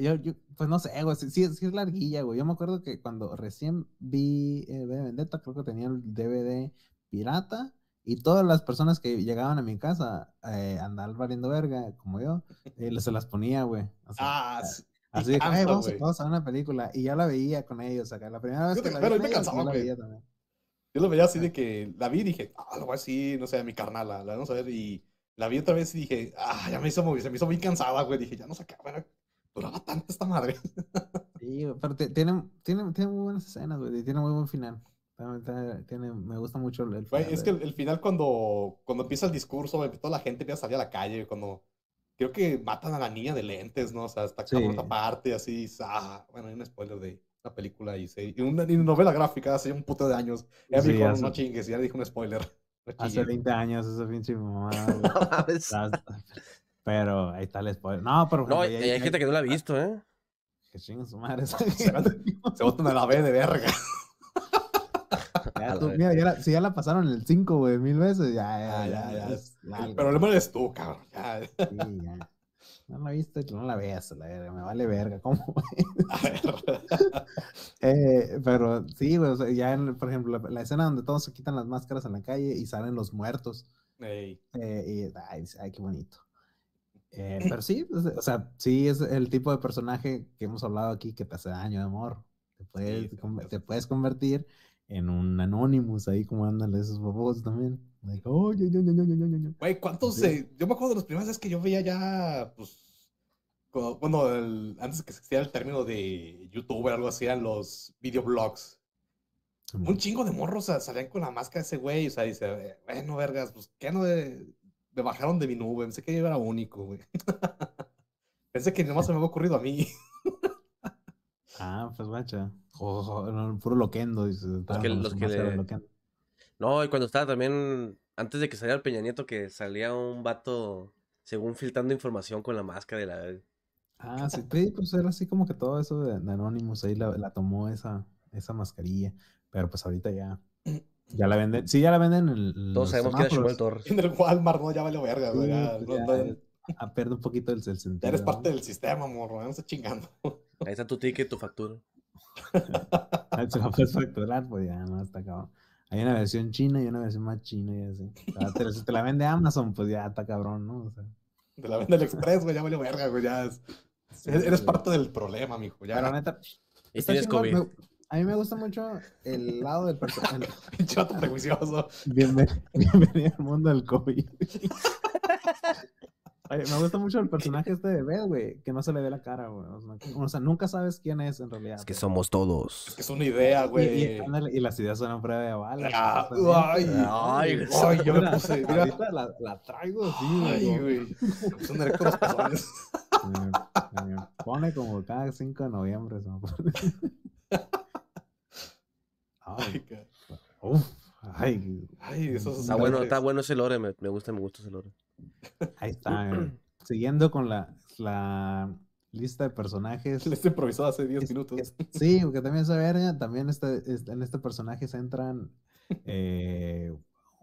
Speaker 3: yo, yo, pues no sé, güey. Sí, sí, es larguilla, güey. Yo me acuerdo que cuando recién vi eh, Vendetta, creo que tenía el DVD pirata. Y todas las personas que llegaban a mi casa eh, andar valiendo verga, como yo, eh, se las ponía, güey.
Speaker 1: ah, sí.
Speaker 3: Así de vamos, vamos, a ver una película. Y ya la veía con ellos acá. La primera vez que la
Speaker 1: vi. me cansaba, güey. Yo lo veía así de que la vi y dije, ah, lo voy a decir, no sé, mi carnal, la, vamos a ver. Y la vi otra vez y dije, ah, ya me hizo muy, se me hizo muy cansada, güey. Dije, ya no sé qué, bueno, duraba tanto esta madre.
Speaker 3: Sí, pero tiene, tiene, tiene muy buenas escenas, güey. Tiene muy buen final. Tiene, me gusta mucho el
Speaker 1: final. es que el, final cuando, cuando empieza el discurso, toda la gente empieza a salir a la calle, cuando creo que matan a la niña de lentes, ¿no? O sea, está sí. otra parte, así, ah, bueno, hay un spoiler de la película y, y una, novela gráfica hace un puto de años. Ya sí, dijo, no chingues, ya dijo un spoiler.
Speaker 3: hace 20 años, ese pinche mamá. pero ahí está el spoiler. No, pero.
Speaker 2: No, hay, hay, gente que no la ha visto, ¿eh?
Speaker 3: Que chingue su madre.
Speaker 1: Se botan a la B de verga.
Speaker 3: Ya tú, mira, ya la- si ya la pasaron el 5, güey, mil veces, ya, ya,
Speaker 1: Ah,
Speaker 3: ya.
Speaker 1: ya, ya.
Speaker 3: es
Speaker 1: El problema eres tú, cabrón. Ya.
Speaker 3: sí, ya. No la viste, no la veas, la verga, me vale verga, ¿cómo? Eh, pero sí, güey, o sea, ya, en- por ejemplo, la, la escena donde todos se quitan las máscaras en la calle y salen los muertos.
Speaker 1: Ey,
Speaker 3: eh, y, ay, ay, qué bonito. Eh, pero sí, o sea, sí es el tipo de personaje que hemos hablado aquí que te hace daño de amor. Te puedes,
Speaker 1: sí,
Speaker 3: te puedes convertir en un Anonymous ahí como ándale esos bobos también. Like, oh, yo, yo, yo, yo, yo, yo.
Speaker 1: Güey, ¿cuántos?
Speaker 3: Sí.
Speaker 1: eh, yo me acuerdo de las primeras veces que yo veía ya, pues, cuando- bueno, el- antes que existiera el término de youtuber, algo así, eran los videoblogs. Un chingo de morros o salían con la máscara de ese güey, o sea, dice, bueno, vergas, pues, ¿qué no de- me bajaron de mi nube? Pensé que yo era único, güey. Pensé que nomás se me había ocurrido a mí.
Speaker 3: Ah, pues jo, no, puro loquendo. Dice, estaban
Speaker 2: que-
Speaker 3: con
Speaker 2: los
Speaker 3: su
Speaker 2: que
Speaker 3: máscara de
Speaker 2: le-
Speaker 3: loquendo.
Speaker 2: No, y cuando estaba también, antes de que saliera el Peña Nieto, que salía un vato, según filtrando información con la máscara de la...
Speaker 3: Ah, sí, pues era así como que todo eso de, de Anonymous ahí la, la tomó esa, esa mascarilla. Pero pues ahorita ya. Ya la venden. Sí, ya la venden en el-
Speaker 2: Todos sabemos que era
Speaker 3: semáforos.
Speaker 2: Chumel Torres.
Speaker 1: En el Walmart, no, ya vale verga, güey.
Speaker 3: Sí,
Speaker 1: Ya,
Speaker 3: pues,
Speaker 1: no-
Speaker 3: ya,
Speaker 1: no-
Speaker 3: ya- pierde un poquito el, el sentido.
Speaker 1: eres
Speaker 3: ¿no?
Speaker 1: parte del sistema, morro, no estés chingando.
Speaker 2: Ahí está tu ticket, tu factura.
Speaker 3: Se la puedes facturar, pues ya no está cabrón. Hay una versión china y una versión más china y así. Te- si te la vende Amazon, pues ya está cabrón, ¿no? O sea,
Speaker 1: De la venda del Express, güey, ya vale verga, güey, ya es- Eres
Speaker 3: sí.
Speaker 1: parte del problema, mijo. Ya,
Speaker 3: pero neta,
Speaker 2: Y tienes COVID.
Speaker 3: me- a mí me gusta mucho el lado del personaje.
Speaker 1: vato prejuicioso.
Speaker 3: Bienvenido, bienvenido al mundo del COVID. Oye, me gusta mucho el personaje este de Beth, güey, que no se le ve la cara, güey. O sea, o sea, nunca sabes quién es en realidad.
Speaker 2: Es que somos
Speaker 1: Es
Speaker 2: todos.
Speaker 1: que es una idea,
Speaker 3: Y, y,
Speaker 1: güey.
Speaker 3: y las ideas son prueba de bala.
Speaker 1: Ah, ay,
Speaker 2: Ay,
Speaker 1: ay, yo me puse, mira.
Speaker 3: la, la traigo así,
Speaker 1: Ay,
Speaker 3: güey.
Speaker 1: Son directos los
Speaker 3: me, me pone como cada 5 de noviembre. se me pone.
Speaker 1: Ay,
Speaker 3: Ay,
Speaker 1: ca-
Speaker 3: uf, ay,
Speaker 2: Está bueno, está bueno ese lore, me, me gusta, me gusta ese lore.
Speaker 3: ahí está. eh. Siguiendo con la, la lista de personajes.
Speaker 1: Les he improvisado hace 10
Speaker 3: Es-
Speaker 1: minutos.
Speaker 3: es- sí, porque también se verga, también este, este- en este personaje se entran eh,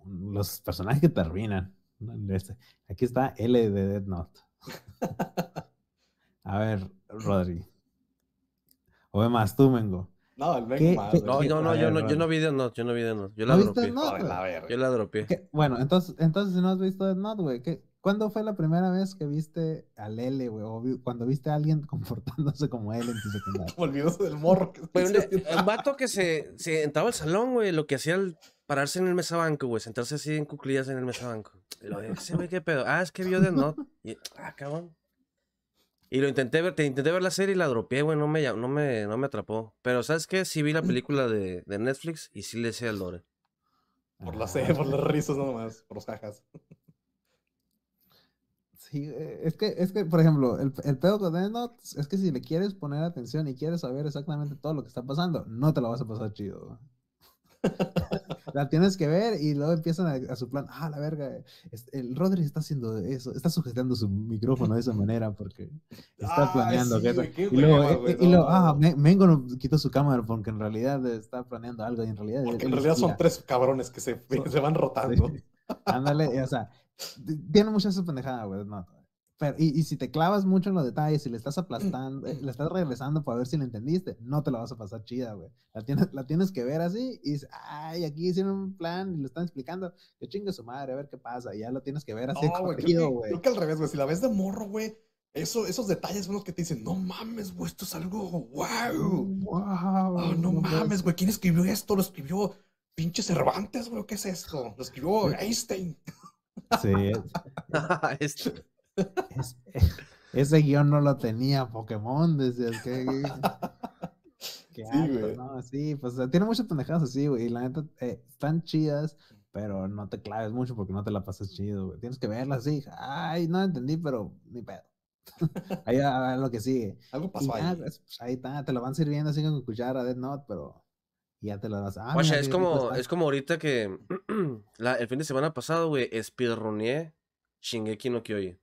Speaker 3: los personajes que terminan. Este, Aquí está L de Dead Note. A ver, Rodri. O más, tú, Mengo.
Speaker 1: No, el
Speaker 3: ¿Qué-
Speaker 1: vengo más.
Speaker 3: qué-
Speaker 2: No, no, no,
Speaker 3: A
Speaker 2: yo no, yo no vi de no, yo no vi de no. Yo la
Speaker 3: ¿No viste
Speaker 2: dropeé.
Speaker 3: Death Note,
Speaker 1: Ay,
Speaker 3: güey?
Speaker 1: la verga.
Speaker 2: Yo la dropeé.
Speaker 3: ¿Qué? Bueno, entonces, entonces si no has visto Death Note, güey, ¿qué- ¿cuándo fue la primera vez que viste al L, güey? O vi- cuando viste a alguien comportándose como él en tu secundaria.
Speaker 1: Olvidó del morro.
Speaker 2: un vato que se, se entraba al salón, güey, lo que hacía el pararse en el mesabanco, güey, sentarse así en cuclillas en el mesabanco. Y lo de ese güey, qué pedo. Ah, es que vio de no. Y, ah, cabrón. Y lo intenté ver, te intenté ver la serie y la dropeé, güey, no me, no me, no me atrapó. Pero, ¿sabes qué? Sí vi la película de, de Netflix y sí le sé el lore.
Speaker 1: Por las
Speaker 3: Ah,
Speaker 1: por las risas nomás, por los jajas.
Speaker 3: Sí, eh, es que, es que, por ejemplo, el, el pedo con Death Note es que si le quieres poner atención y quieres saber exactamente todo lo que está pasando, no te lo vas a pasar chido. la tienes que ver y luego empiezan a, a su plan, ah, la verga, el Rodri está haciendo eso, está sujetando su micrófono de esa manera porque está
Speaker 1: Ay,
Speaker 3: planeando
Speaker 1: sí,
Speaker 3: que
Speaker 1: güey, qué
Speaker 3: y luego, eh, y luego, ah, Me- Mengo no quitó su cámara porque en realidad está planeando algo y en realidad
Speaker 1: Porque
Speaker 3: él
Speaker 1: en realidad son tres cabrones que se, se van rotando.
Speaker 3: Ándale, o sea, tiene mucha esa pendejada, güey. No. Pero, y, y si te clavas mucho en los detalles, si le estás aplastando, eh, le estás regresando para ver si le entendiste, no te la vas a pasar chida, güey. La tienes, la tienes que ver así y dices, ay, aquí hicieron un plan y lo están explicando. Que chingue su madre, a ver qué pasa. Y ya lo tienes que ver así
Speaker 1: No, güey, creo, creo que al revés, güey. Si la ves de morro, güey, eso, esos detalles son los que te dicen, no mames, güey, esto es algo, wow.
Speaker 3: Wow,
Speaker 1: Oh, no mames, güey, ¿quién escribió esto? Lo escribió pinche Cervantes, güey, ¿qué es esto? Lo escribió Einstein.
Speaker 3: Sí, es-
Speaker 2: Este-
Speaker 3: es- ese guion no lo tenía Pokémon, decías que. Qué
Speaker 1: Sí,
Speaker 3: no, pues tiene muchas pendejadas así, güey. Y la neta, eh, están chidas, pero no te claves mucho porque no te la pasas chido, güey. Tienes que verlas así. Ay, no entendí, pero ni pedo. ahí a ver lo que sigue.
Speaker 1: Algo pasó
Speaker 3: ya,
Speaker 1: ahí.
Speaker 3: pues, pues, ahí está, te lo van sirviendo así con cuchara, Dead Note, pero ya te lo vas. Ah,
Speaker 2: es como, es como ahorita que la- el fin de semana pasado, güey, speedruneé Shingeki no Kyoji.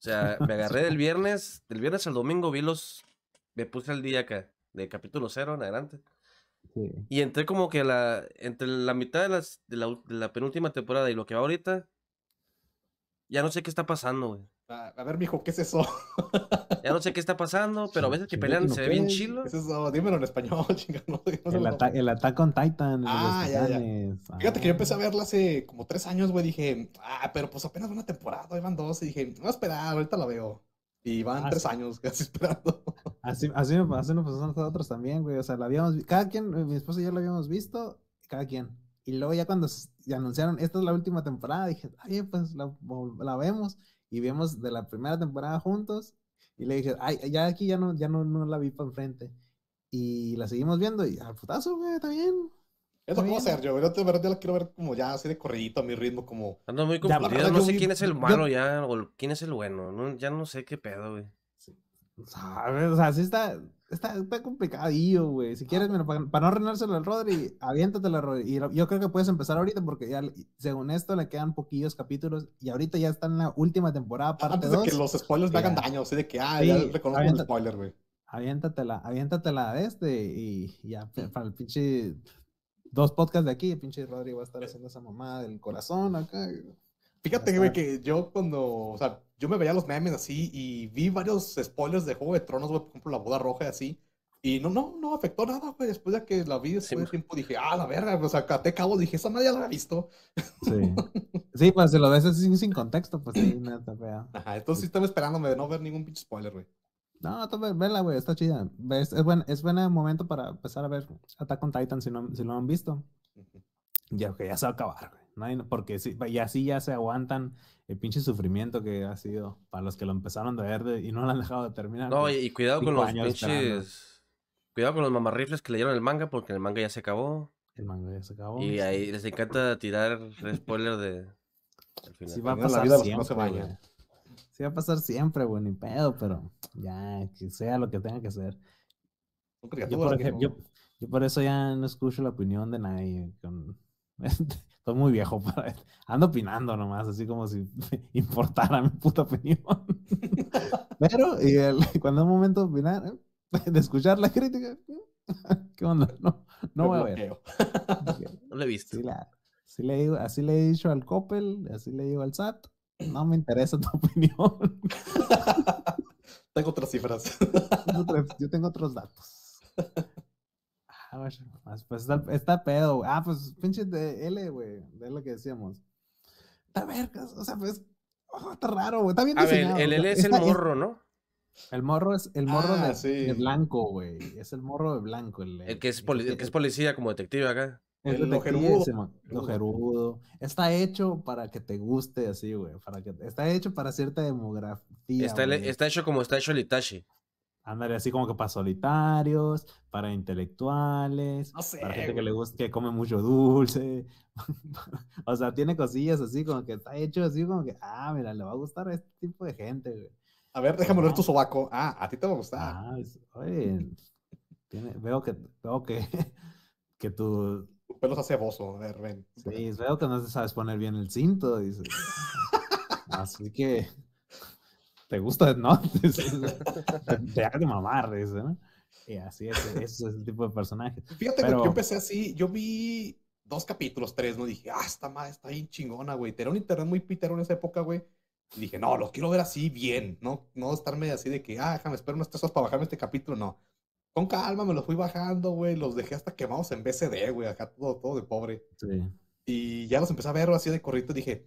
Speaker 2: O sea, me agarré del viernes, del viernes al domingo vi los, me puse al día acá, de capítulo cero en adelante. Y entré como que la, entre la mitad de, las, de, la, penúltima temporada y lo que va ahorita, ya no sé qué está pasando, güey.
Speaker 1: A, ver, mijo, ¿qué es eso?
Speaker 2: ya no sé qué está pasando, pero a veces que pelean se ve bien chilo.
Speaker 1: ¿Qué es eso? Dímelo en español, chingado. No,
Speaker 3: el, ata el Attack on Titan.
Speaker 1: Ah, ya, ya. Fíjate que yo empecé a verla hace como tres años, güey. Dije, ah, pero pues apenas una temporada, iban dos. Y dije, no, esperar, ahorita la veo. Y van tres años casi esperando.
Speaker 3: Así, así, así nos pasó a nosotros también, güey. O sea, la habíamos cada quien, mi esposa y yo la habíamos visto, cada quien. Y luego ya cuando anunciaron, esta es la última temporada, dije, ay, pues la, la vemos. Y vimos de la primera temporada juntos. Y le dije, ay, ya aquí ya no, ya no, no la vi para enfrente. Y la seguimos viendo y al putazo, güey, está bien.
Speaker 1: Es lo que voy a hacer yo, yo de verdad la quiero ver como ya así de corridito a mi ritmo, como.
Speaker 2: Ando muy confundido, no sé quién es el malo ya, o quién es el bueno, no, ya no sé qué pedo, güey.
Speaker 3: O sea, sí está, está, está complicadillo, güey. Si quieres, mira, para, no arruinárselo al Rodri, aviéntatelo, Rodri. Y yo creo que puedes empezar ahorita porque ya, según esto, le quedan poquillos capítulos y ahorita ya está en la última temporada, parte
Speaker 1: Antes de que los spoilers me hagan daño, así de que, ah, ya reconozco el spoiler, güey.
Speaker 3: Aviéntatela, aviéntatela de este y ya para el pinche dos podcasts de aquí, el pinche Rodri va a estar haciendo esa mamada del corazón acá.
Speaker 1: Fíjate, güey, que yo cuando, o sea, yo me veía los memes así y vi varios spoilers de Juego de Tronos, güey, por ejemplo, la boda roja y así. Y no, no, no afectó nada, güey. Después de que la vi después de tiempo dije, ah, la verga, o sea, te cabo, dije, esa madre ya la había visto.
Speaker 3: Sí. Sí, pues si lo ves así sin contexto, pues sí, nada, está fea.
Speaker 1: Ajá, entonces sí estaba esperándome de no ver ningún pinche spoiler, güey.
Speaker 3: No, no, vela, güey, está chida. Es, es, buen, es buen momento para empezar a ver Attack on Titan si no, si lo han visto. Ya, que ya se va a acabar, güey. Porque sí, y así ya se aguantan el pinche sufrimiento que ha sido para los que lo empezaron de ver y no lo han dejado de terminar.
Speaker 2: No, y, cuidado con los pinches. Cuidado con los mamarrifles que leyeron el manga, porque el manga ya se acabó.
Speaker 3: El manga ya se acabó.
Speaker 2: Y ahí les encanta tirar spoiler de.
Speaker 3: Sí va a pasar siempre, no se Sí va a pasar siempre, güey, ni pedo, pero ya, que sea lo que tenga que ser. Yo por, ejemplo, yo, yo por eso ya no escucho la opinión de nadie. Con... Estoy muy viejo para Ando opinando nomás, así como si importara mi puta opinión. Pero y el, cuando es momento de opinar, de escuchar la crítica, ¿qué onda? No, no voy a ver.
Speaker 2: No lo he visto.
Speaker 3: Sí, le digo, así le he dicho al Coppel, así le digo al SAT. No me interesa tu opinión.
Speaker 1: tengo otras cifras.
Speaker 3: Yo tengo otros datos. Ah, pues está, está pedo, Ah, pues pinche de L, güey. De lo que decíamos. Está vergas, o sea, pues. Oh, está raro, güey. Está bien
Speaker 2: A ver, el L es el morro, ¿no?
Speaker 3: El morro es el morro ah, de, blanco, güey. Es el morro de blanco. El,
Speaker 2: el, que, es el que es policía como detective acá.
Speaker 3: El, el Está hecho para que te guste así, güey. Para que, está hecho para cierta demografía.
Speaker 2: Está, está hecho como está hecho el Itachi.
Speaker 3: Ándale, así como que para solitarios, para intelectuales, para gente que le gusta, que come mucho dulce. o sea, tiene cosillas así como que está hecho así como que, ah, mira, le va a gustar a este tipo de gente, güey.
Speaker 1: A ver, déjame ver tu sobaco. Ah, a ti te va a gustar.
Speaker 3: Ah, oye, veo que, veo que, que tu...
Speaker 1: Tu pelo se hace bozo, a ver, ven.
Speaker 3: Sí, veo que no te sabes poner bien el cinto. Así que te gusta, ¿no? te hagas de mamar, dice, ¿no? Y así es, ese es el tipo de personaje.
Speaker 1: Fíjate que yo empecé así, yo vi dos capítulos, tres, ¿no? Dije, ah, esta madre está bien chingona, güey. Era un internet muy pitero en esa época, güey. Y dije, no, lo quiero ver así bien, ¿no? No estarme así de que, ah, déjame, espero unas tres horas para bajarme este capítulo, no. Con calma me los fui bajando, güey. Los dejé hasta quemados en BCD, güey. Acá todo, todo de pobre.
Speaker 3: Sí.
Speaker 1: Y ya los empecé a ver así de corrito. Dije,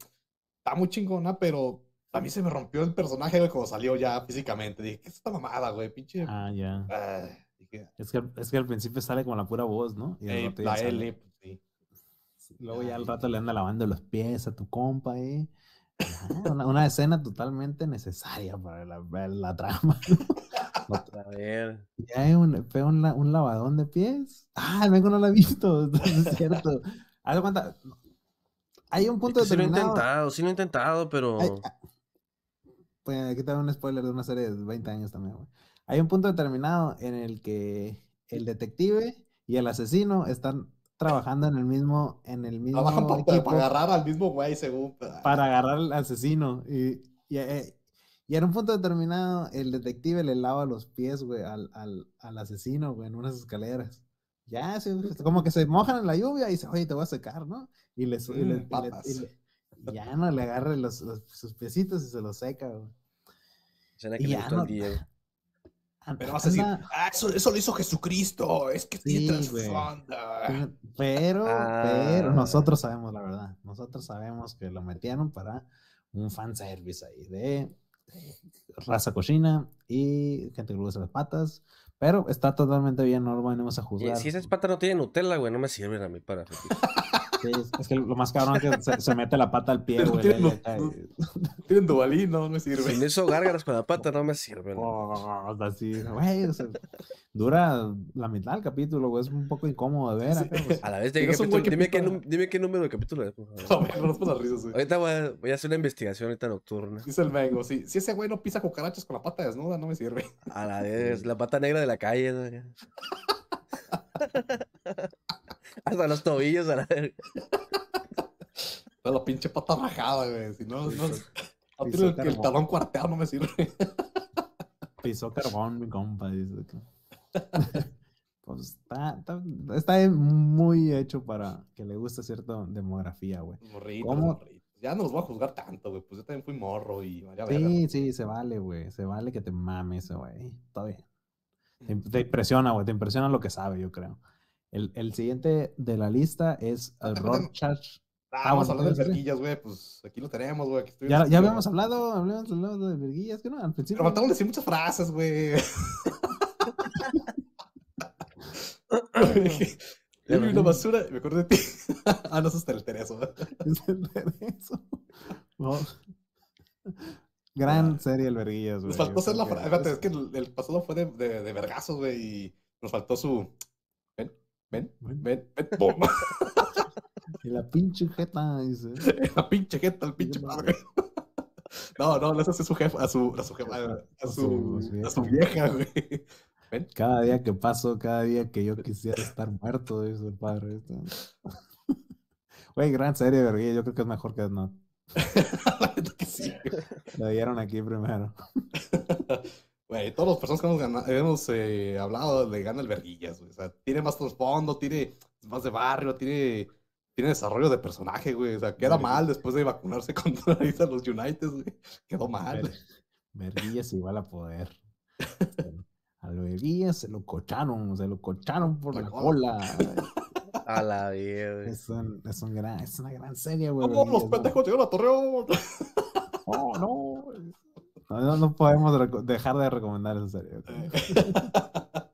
Speaker 1: está muy chingona, pero a mí se me rompió el personaje, güey, cuando salió ya físicamente. Dije, ¿qué es esta mamada, güey? Pinche.
Speaker 3: Ah, ya. Ah, es, que, es que al principio sale con la pura voz, ¿no?
Speaker 1: Y la L, pues,
Speaker 3: sí. Luego ya al rato le anda lavando los pies a tu compa, ¿eh? una, escena totalmente necesaria para la, la trama.
Speaker 2: Otra vez.
Speaker 3: Ya hay un, un, un, lavadón de pies. Ah, el vengo no lo ha visto. es cierto. Haz cuenta. Hay un punto
Speaker 2: de Sí lo he intentado, sí lo he intentado, pero.
Speaker 3: Pues aquí te un spoiler de una serie de 20 años también, Hay un punto determinado en el que el detective y el asesino están trabajando en el mismo, en el mismo
Speaker 1: Trabajan para, para, agarrar al mismo güey, según.
Speaker 3: Para agarrar al asesino. Y, eh, y, en un punto determinado, el detective le lava los pies, güey, al, al, al asesino, güey, en unas escaleras. Ya, como que se mojan en la lluvia y dice, oye, te voy a secar, ¿no? Y les, y le, ya no le agarre los, sus piecitos y se los seca, güey.
Speaker 2: y ya no,
Speaker 1: pero vas a decir, ah, eso, eso, lo hizo Jesucristo, es que sí, tiene
Speaker 3: Pero, pero ah. nosotros sabemos la verdad. Nosotros sabemos que lo metieron para un fanservice ahí de, raza cochina y gente que le gusta las patas. Pero está totalmente bien, no lo venimos a juzgar.
Speaker 2: Si esas patas no tienen Nutella, güey, no me sirven a mí para
Speaker 3: es, que lo más cabrón es que se, mete la pata al pie, güey.
Speaker 1: Tienen dubalín, no me sirve.
Speaker 2: Si me hizo gárgaras con la pata, no me sirve.
Speaker 3: Oh, así, güey, dura la mitad del capítulo, güey, es un poco incómodo de ver.
Speaker 2: Pues. A la vez, de capítulo, dime, qué, dime qué número de capítulo es.
Speaker 1: No, no, no las risas, güey.
Speaker 2: Ahorita voy a, voy a, hacer una investigación ahorita nocturna.
Speaker 1: Dice el Mengo, si, si ese güey no pisa cucarachas con la pata desnuda, no me sirve.
Speaker 2: A la vez, la pata negra de la calle, ¿no? Hasta los tobillos a la verga.
Speaker 1: La pinche pata rajada, güey. Si no, no, el, el, talón cuarteado no me sirve.
Speaker 3: Pisó carbón, mi compa, dice. Pues está, está, está, muy hecho para que le guste cierta demografía, güey.
Speaker 1: ¿Cómo? Ya no los voy a juzgar tanto, güey. Pues yo también fui morro y
Speaker 3: Sí, sí, se vale, güey. Se vale que te mames, güey. Está bien. Te, te impresiona, güey. Te impresiona lo que sabe, yo creo. El, el siguiente de la lista es el Rorschach.
Speaker 1: Ah, vamos a hablar de verguillas, güey. Pues aquí lo tenemos, güey.
Speaker 3: Ya, ya habíamos hablado, habíamos hablado de verguillas, que no, al principio.
Speaker 1: Pero faltamos decir muchas frases, güey. Yo vi una basura y me acuerdo de ti. ah, no, eso es el Tereso.
Speaker 3: es el Tereso. Gran serie el Verguillas, güey.
Speaker 1: Nos faltó hacer la frase. es que el, el, pasado fue de, de, de vergazos, güey. Y nos faltó su ven, ven, ven, ven,
Speaker 3: Y la pinche jeta, dice.
Speaker 1: La pinche jeta, el pinche padre. No, no, eso hace su jefa, a su, a su jefa, a su, a su vieja, güey. ¿Ven?
Speaker 3: Cada día que paso, cada día que yo quisiera estar muerto, dice el padre. Güey, gran serie, vergüenza. Yo creo que es mejor que no.
Speaker 1: que sí.
Speaker 3: La dieron aquí primero.
Speaker 1: Güey, todas las personas que hemos, hemos eh, hablado le gana el verguillas, güey. O sea, tiene más trasfondo, tiene más de barrio, tiene, tiene desarrollo de personaje, güey. O sea, queda mal después de vacunarse contra los United, güey. Quedó mal.
Speaker 3: Verguillas igual a poder. Al verguillas se lo cocharon, se lo cocharon por la, cola.
Speaker 2: A la vida,
Speaker 3: es, un, es, un gran, es una gran serie, güey.
Speaker 1: Los pendejos llegaron a Torreón.
Speaker 3: Oh, no. No, no podemos dejar de recomendar esa serie.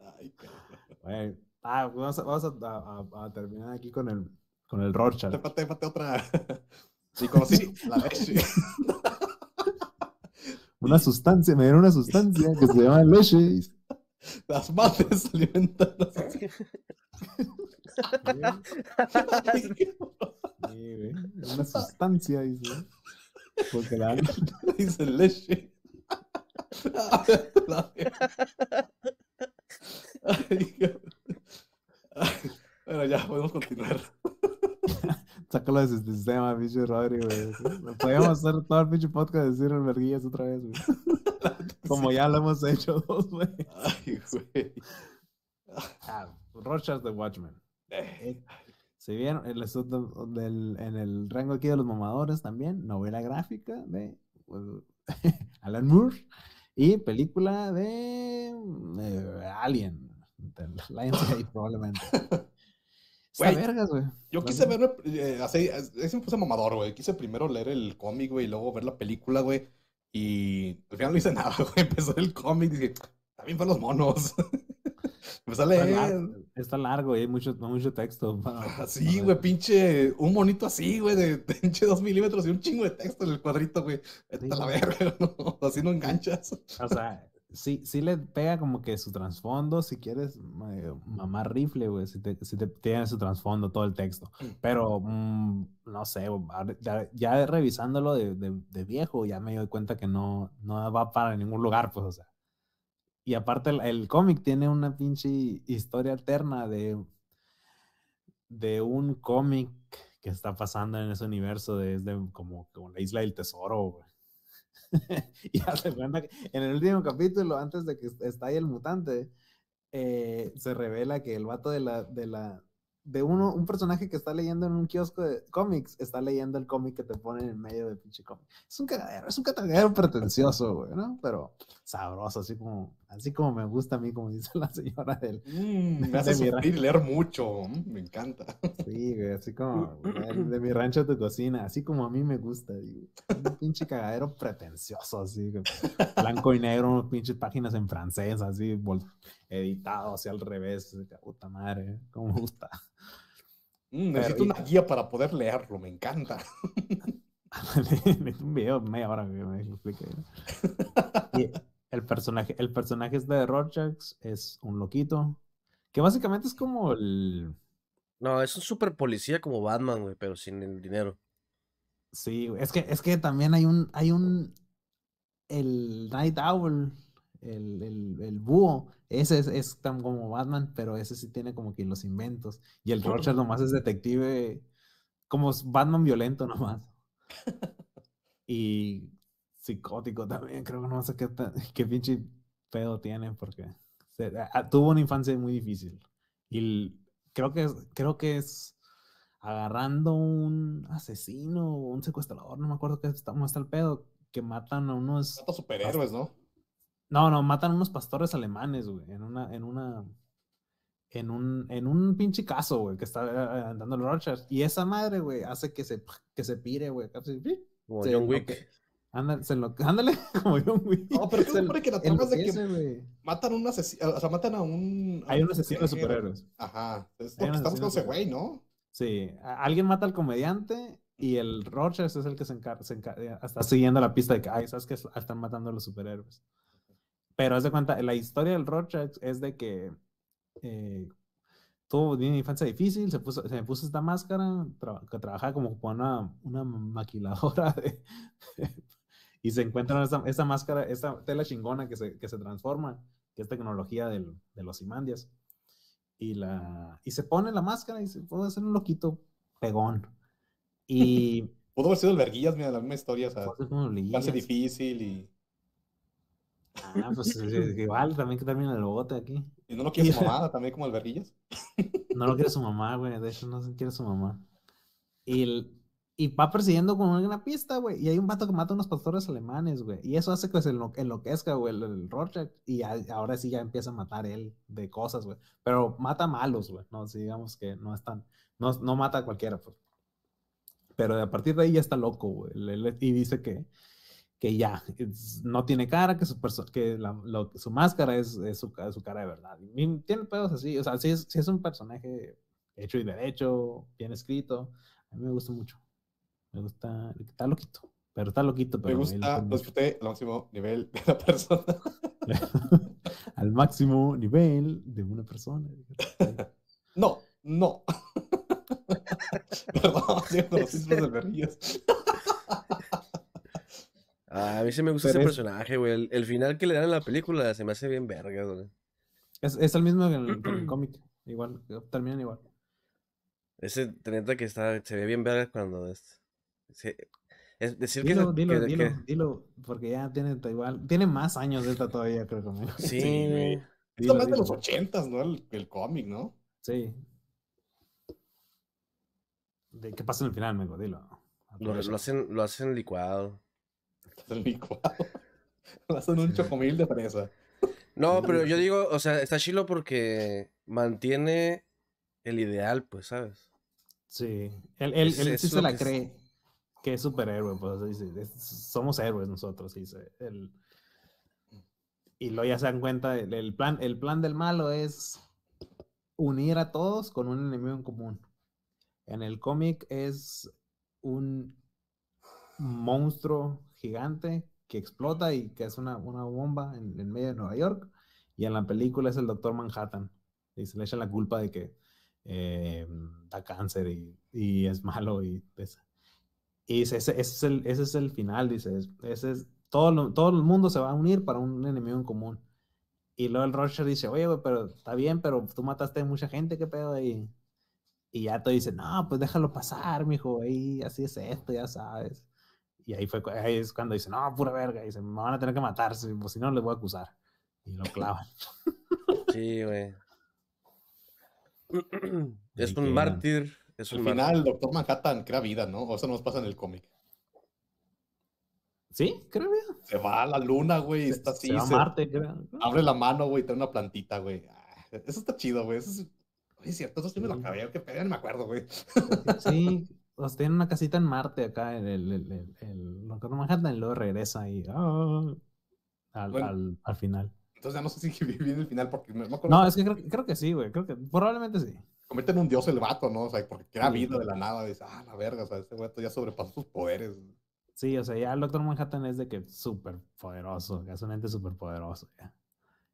Speaker 3: ah, vamos, a, vamos a, a, terminar aquí con el, con el Rorschach.
Speaker 1: Tépate, tépate otra. Sí, conocí la leche.
Speaker 3: Una sustancia, me dieron una sustancia que se llama leche.
Speaker 1: Las madres se alimentan.
Speaker 3: una sustancia, dice. Porque la
Speaker 1: dice leche. Bueno, ya, podemos continuar.
Speaker 3: Sácalo de su sistema, pinche Rodri, güey. Podríamos hacer todo el pinche podcast de decir verguillas otra vez, güey. Como ya lo hemos hecho dos, güey. Ay, güey. Ah, Rorschach the Watchmen. Eh. Se vieron el, del, en el rango aquí de los mamadores también, novela gráfica de pues, Alan Moore. Y película de eh, Alien. De Lionsgate, probablemente.
Speaker 1: Güey, vergas, güey. Yo quise ver, eh, así, es un puse mamador, güey. Quise primero leer el cómic, güey, y luego ver la película, güey. Y al final no hice nada, güey. Empezó el cómic y dije, también para los monos. A leer.
Speaker 3: Está largo y hay mucho, mucho texto.
Speaker 1: sí, güey, pinche, un monito así, güey, de pinche dos milímetros y un chingo de texto en el cuadrito, güey. Está la verga, ¿no? Así no enganchas.
Speaker 3: O sea, sí, sí le pega como que su trasfondo, si quieres, mamá rifle, güey, si, te, si te tiene su trasfondo todo el texto. Mm. Pero, mm, no sé, ya, revisándolo de, de, de, viejo, ya me doy cuenta que no, no va para ningún lugar, pues, o sea. Y aparte el, cómic tiene una pinche historia alterna de, de un cómic que está pasando en ese universo desde como, como la isla del tesoro, y en el último capítulo, antes de que estalle el mutante, eh, se revela que el vato de la, de la, de uno, un personaje que está leyendo en un kiosco de cómics, está leyendo el cómic que te ponen en medio del pinche cómic. Es un cagadero, es un cagadero pretencioso, güey, ¿no? Pero sabroso, así como, así como me gusta a mí, como dice la señora del.
Speaker 1: Mm, me hace sufrir leer mucho, mm, me encanta.
Speaker 3: Sí, güey, así como de mi rancho a tu cocina, así como a mí me gusta, digo. Un pinche cagadero pretencioso, así, blanco y negro, pinches páginas en francés, así, editado hacia al revés, puta madre, como me gusta.
Speaker 1: Mm, necesito una guía para poder leerlo, me encanta.
Speaker 3: un video media hora que me explique. El personaje, el personaje es de Rorschach, es un loquito. Que básicamente es como el.
Speaker 2: No, es un super policía como Batman, güey, pero sin el dinero.
Speaker 3: Sí, es que, es que también hay un, hay un. El Night Owl, el, el, el búho, ese es, tan como Batman, pero ese sí tiene como que los inventos. Y el Rorschach nomás es detective, como Batman violento nomás. y psicótico también, creo que no sé qué, qué pinche pedo tiene, porque tuvo una infancia muy difícil. Y creo que, creo que es agarrando un asesino o un secuestrador, no me acuerdo qué está, cómo está el pedo, que matan a unos...
Speaker 1: superhéroes, ¿no?
Speaker 3: No, no, matan unos pastores alemanes, güey, en una, en una, en un, en un pinche caso, güey, que está eh, andando el Rorschach. Y esa madre, güey, hace que se, que se pire, güey.
Speaker 2: Como John Wick.
Speaker 3: Ándale, ándale, como John Wick.
Speaker 1: No, pero se supone que la trama es de que matan a un asesino, o sea, matan a un...
Speaker 3: Hay un asesino de superhéroes.
Speaker 1: Ajá, es lo que estamos con ese güey, ¿no?
Speaker 3: Sí, alguien mata al comediante y el Rorschach es el que se encarga, se encarga, está siguiendo la pista de que, ay, ¿sabes que Están matando a los superhéroes. Pero haz de cuenta, la historia del Rorschach es de que eh, tuvo una infancia difícil, se, puso, se me puso esta máscara, que trabajaba como una, una maquiladora y se encuentra esa, esa, máscara, esa tela chingona que se, que se transforma, que es tecnología del, de los Imandias. Y, la, y se pone la máscara y se puede hacer un loquito pegón. Y...
Speaker 1: Pudo haber sido el Verguillas, mira, la misma historia, o sea, infancia difícil y...
Speaker 3: Ah, pues igual, también que termina el bote aquí.
Speaker 1: ¿Y no lo quiere su mamá también como alberguillas?
Speaker 3: No lo quiere su mamá, güey. De hecho, no quiere su mamá. Y, y va persiguiendo con una pista, güey. Y hay un vato que mata a unos pastores alemanes, güey. Y eso hace que se enloquezca, güey, el, el Rorschach. Y ahora sí ya empieza a matar él de cosas, güey. Pero mata malos, güey. No, si digamos que no están. No, no mata a cualquiera, pues. Pero a partir de ahí ya está loco, güey. Y dice que que ya no tiene cara, que su, que su máscara es, su, cara de verdad. tiene pedos así, o sea, sí es, es, un personaje hecho y derecho, bien escrito. A mí me gusta mucho. Me gusta, está loquito, pero está loquito. Pero
Speaker 1: me gusta, lo disfruté al máximo nivel de la persona.
Speaker 3: al máximo nivel de una persona.
Speaker 1: no, no. Perdón, los de berrillos.
Speaker 2: Ah, a mí sí me gusta ese personaje, güey. El, final que le dan en la película se me hace bien verga, güey.
Speaker 3: Es, es el mismo que en el, cómic. Igual, terminan igual.
Speaker 2: Ese neta que está, se ve bien verga cuando es. Es decir que,
Speaker 3: dilo, dilo, dilo, porque ya tiene igual. Tiene más años de esta todavía, creo que.
Speaker 2: Sí, güey.
Speaker 1: Esto más de los ochentas, ¿no? El, el cómic, ¿no?
Speaker 3: Sí. ¿De qué pasa en el final, amigo? Dilo.
Speaker 2: Lo, lo, hacen, lo hacen licuado
Speaker 1: licuado. Hacen un chocomil de fresa.
Speaker 2: No, pero yo digo, o sea, está chilo porque mantiene el ideal, pues, ¿sabes?
Speaker 3: Sí. Él, él, él sí se la cree que es superhéroe, pues, somos héroes nosotros, dice. El, y luego ya se dan cuenta, el, plan, el plan del malo es unir a todos con un enemigo en común. En el cómic es un monstruo gigante que explota y que es una, bomba en, medio de Nueva York. Y en la película es el Doctor Manhattan. Y se le echa la culpa de que eh, da cáncer y, es malo. Y, y ese, es el, ese es el final, dice. Ese es, todo, todo el mundo se va a unir para un enemigo en común. Y luego el Roger dice, oye, pero está bien, pero tú mataste a mucha gente, ¿qué pedo ahí? Y ya te dice, no, pues déjalo pasar, mijo, ahí así es esto, ya sabes. Y ahí, fue, ahí es cuando dice, no, pura verga. Y dice, me van a tener que matar, pues si no, les voy a acusar. Y lo clavan.
Speaker 2: Sí, güey. es un mártir. Es
Speaker 1: Al final, el Doctor Manhattan crea vida, ¿no? O eso nos pasa en el cómic.
Speaker 3: ¿Sí? Creo que.
Speaker 1: Se va a la luna, güey. Está así.
Speaker 3: Se va a Marte, creo.
Speaker 1: Abre la mano, güey. Trae una plantita, güey. Ah, eso está chido, güey. Eso es. Oye, cierto, eso sí me lo acabé. Que pegan, me acuerdo, güey.
Speaker 3: Sí, pues tiene una casita en Marte acá, en el, el, el, el Doctor Manhattan, y luego regresa ahí. ah, al,
Speaker 1: Bueno.
Speaker 3: al, al final.
Speaker 1: Entonces ya no sé si viví en el final porque me, me acuerdo
Speaker 3: No, es que creo, creo que sí, güey. Creo que probablemente sí.
Speaker 1: Convierte en un dios el vato, ¿no? O sea, porque
Speaker 3: Sí.
Speaker 1: vida de la nada. Dice, ah, la verga, o sea, este vato ya sobrepasó sus poderes.
Speaker 3: Sí, o sea, ya el Doctor Manhattan es de que súper poderoso, es un ente súper poderoso. ya.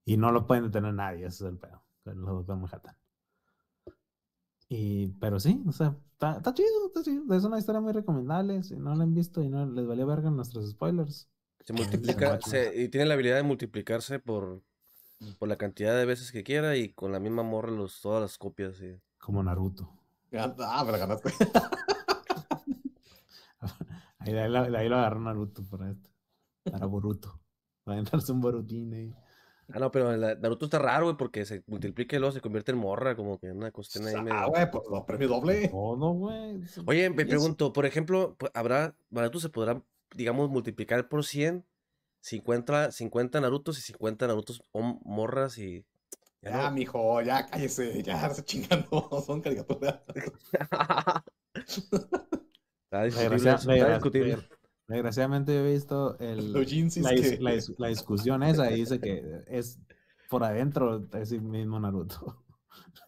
Speaker 3: Y no lo pueden detener nadie, ese es el pedo con el Doctor Manhattan. Y, pero sí, o sea, está, está chido, está chido. Es una historia muy recomendable. Si no la han visto y no les valió verga nuestros spoilers.
Speaker 2: Se multiplica se- y tiene la habilidad de multiplicarse por, por la cantidad de veces que quiera y con la misma morra los, todas las copias. sí.
Speaker 3: Como Naruto.
Speaker 1: Ah, me la ganaste.
Speaker 3: Ahí, ahí, lo- ahí lo agarró Naruto para esto. Para Boruto. Va a entrarse un Borutín ahí.
Speaker 2: Ah, no, pero la- Naruto está raro, güey, porque se multiplica y luego se convierte en morra, como que una cuestión ahí
Speaker 1: Ah,
Speaker 2: medio-
Speaker 1: güey, pues lo premio doble.
Speaker 3: Todo, güey.
Speaker 2: Oye, me pregunto, por ejemplo, ¿habrá, Naruto se podrá, digamos, multiplicar por 100? 50, 50 Narutos y 50 Narutos morras y... ya
Speaker 1: Ya,
Speaker 2: no-
Speaker 1: mijo, ya cállese, ya se chingando. Son caricaturas.
Speaker 2: Está discutible está
Speaker 3: Desgraciadamente he visto el, la,
Speaker 1: que-
Speaker 3: la dis- la discusión esa y dice que es por adentro es el mismo Naruto.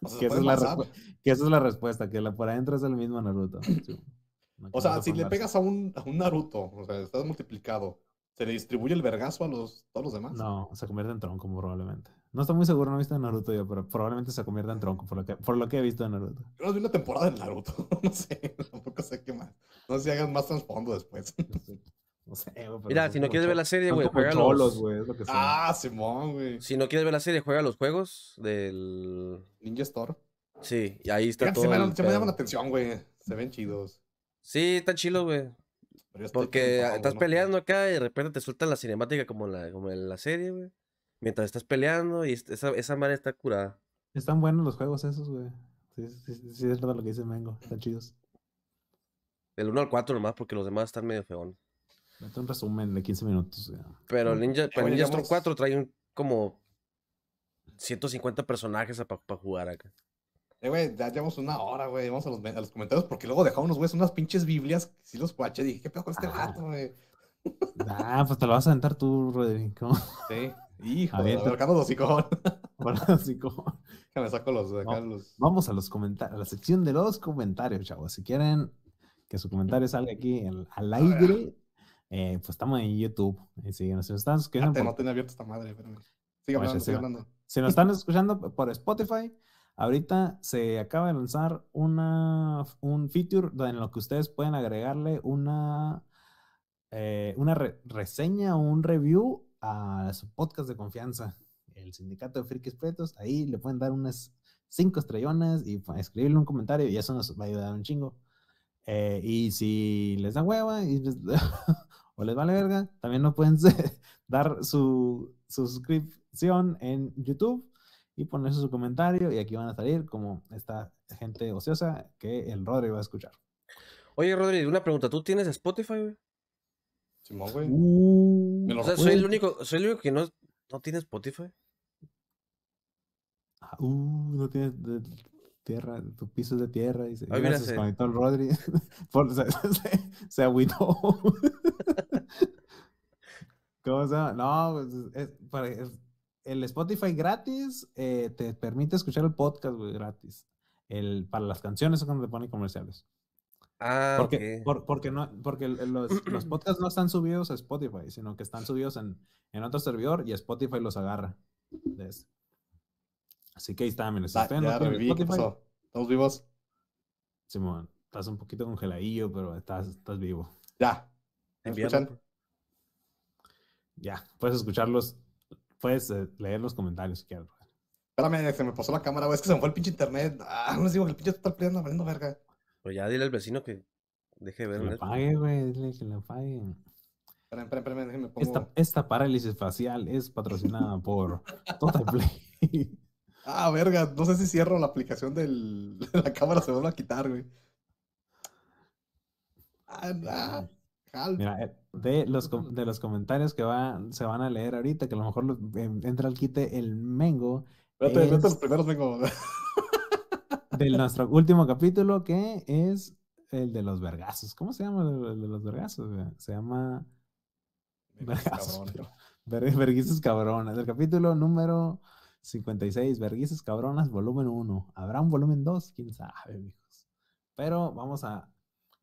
Speaker 1: O sea,
Speaker 3: que, esa es la
Speaker 1: pasar.
Speaker 3: respu- que esa es la respuesta, que la por adentro es el mismo Naruto. Sí. No
Speaker 1: O sea, si le pegas a un, a un Naruto, o sea, estás multiplicado, ¿se le distribuye el vergazo a los, todos los demás?
Speaker 3: No, se convierte en tronco probablemente. No estoy muy seguro, no he visto Naruto yo, pero probablemente se convierta en tronco por lo que, por lo que he visto de Naruto.
Speaker 1: Yo no vi una temporada de Naruto, no sé, tampoco sé qué más. No sé si hagan más trasfondo después.
Speaker 3: No sé, güey, pero
Speaker 2: Mira, si no quieres ver la serie, güey, juega
Speaker 3: cholos,
Speaker 2: los...
Speaker 3: güey, es lo que
Speaker 1: ah, Simón, güey.
Speaker 2: Si no quieres ver la serie, juega los juegos del...
Speaker 1: Ninja Store.
Speaker 2: Sí, y ahí está
Speaker 1: Fíjate,
Speaker 2: todo
Speaker 1: se me,
Speaker 2: el
Speaker 1: se me llaman la atención, güey. Se ven chidos.
Speaker 2: Sí, está chilos, güey.
Speaker 1: Estoy
Speaker 2: Porque estás peleando acá y de repente te sueltan la cinemática como en la, como en la serie, güey. Mientras estás peleando y esa, esa madre está curada.
Speaker 3: Están buenos los juegos esos, güey. Sí, sí, sí, sí, es verdad lo que dice Mengo. Están chidos.
Speaker 2: Del 1 al 4 nomás, porque los demás están medio feón.
Speaker 3: Mete un resumen de 15 minutos. güey.
Speaker 2: Pero el Ninja,
Speaker 1: bueno,
Speaker 2: Ninja Storm
Speaker 1: digamos-
Speaker 2: 4 trae un, como 150 personajes para jugar acá.
Speaker 1: Eh, güey, ya llevamos una hora, güey. Vamos a los, a los comentarios porque luego dejamos unos güeyes unas pinches Biblias. Si los guaché, dije, ¿qué pedo con este vato, güey?
Speaker 3: Ah, pues te lo vas a aventar tú, Rodrigo.
Speaker 1: Sí. Hijo, Carlos los
Speaker 3: como-
Speaker 1: Déjame saco los de acá,
Speaker 3: No.
Speaker 1: los.
Speaker 3: Vamos a los comentarios, a la sección de los comentarios, chavos. Si quieren que su comentario salga aquí al aire, eh, pues estamos en YouTube. Y si nos están escuchando por-
Speaker 1: no tenía abierto esta madre, espérame. Sigue
Speaker 3: Pues,
Speaker 1: hablando, sigue hablando.
Speaker 3: Si nos están escuchando por Spotify, ahorita se acaba de lanzar una, un feature en lo que ustedes pueden agregarle una, eh, una re- reseña o un review a su podcast de confianza, el Sindicato de Frikis Pretos. Ahí le pueden dar unas cinco estrellonas y pues, escribirle un comentario y eso nos va a ayudar un chingo. Eh, y si les da hueva y les- o les vale verga, también no pueden dar su suscripción en YouTube y ponerse su comentario y aquí van a salir como esta gente ociosa que el Rodri va a escuchar.
Speaker 2: Oye, Rodri, una pregunta. ¿Tú tienes Spotify?
Speaker 1: Simón, güey.
Speaker 3: Uh,
Speaker 1: Me lo
Speaker 2: O sea, soy el único, soy el único que no, no tiene Spotify.
Speaker 3: Ah, uh, no tienes de- tierra, tu piso es de tierra. Y se,
Speaker 2: Ay, mira,
Speaker 3: se desconectó el Rodri. Por- se, se, se agüitó. ¿Cómo se llama? No, pues, es- es para- es- el Spotify gratis eh, te permite escuchar el podcast, güey, gratis. El, para las canciones es cuando te ponen comerciales.
Speaker 2: Ah,
Speaker 3: Porque, por- porque, no, porque los, los podcasts no están subidos a Spotify, sino que están subidos en, en otro servidor y Spotify los agarra. de ese. Así que ahí está, miren. Si ustedes no
Speaker 1: reviví, ¿qué
Speaker 3: Spotify,
Speaker 1: pasó? ¿Estamos vivos?
Speaker 3: Simón, estás un poquito congeladillo, pero estás, estás vivo.
Speaker 1: Ya. ¿Me
Speaker 2: Enviarlo,
Speaker 1: escuchan?
Speaker 3: Ya, puedes escucharlos, puedes eh, leer los comentarios si quieres.
Speaker 1: Espérame, se me pasó la cámara, güey. Es que se me fue el pinche internet. Ah, no les digo que el pinche está peleando, valiendo verga.
Speaker 2: Pues ya dile al vecino que deje de ver
Speaker 3: Que
Speaker 2: Netflix.
Speaker 3: pague, güey, dile que le pague.
Speaker 1: Espérame, espérame, espérame, déjenme pongo.
Speaker 3: Esta, esta parálisis facial es patrocinada por Total Play.
Speaker 1: Ah, verga, no sé si cierro la aplicación del, de la cámara, se vuelve a quitar, güey. Ah, ah,
Speaker 3: Mira, eh, de los, de los comentarios que va, se van a leer ahorita, que a lo mejor entra al quite el Mengo.
Speaker 1: Vete, vete los primeros Mengo.
Speaker 3: De nuestro último capítulo, que es el de los vergazos. ¿Cómo se llama el de los vergazos? Se llama... Vergazos. Verguizos cabronas. El capítulo número 56, Verguizos cabronas, volumen 1. ¿Habrá un volumen 2? ¿Quién sabe, hijos? Pero vamos a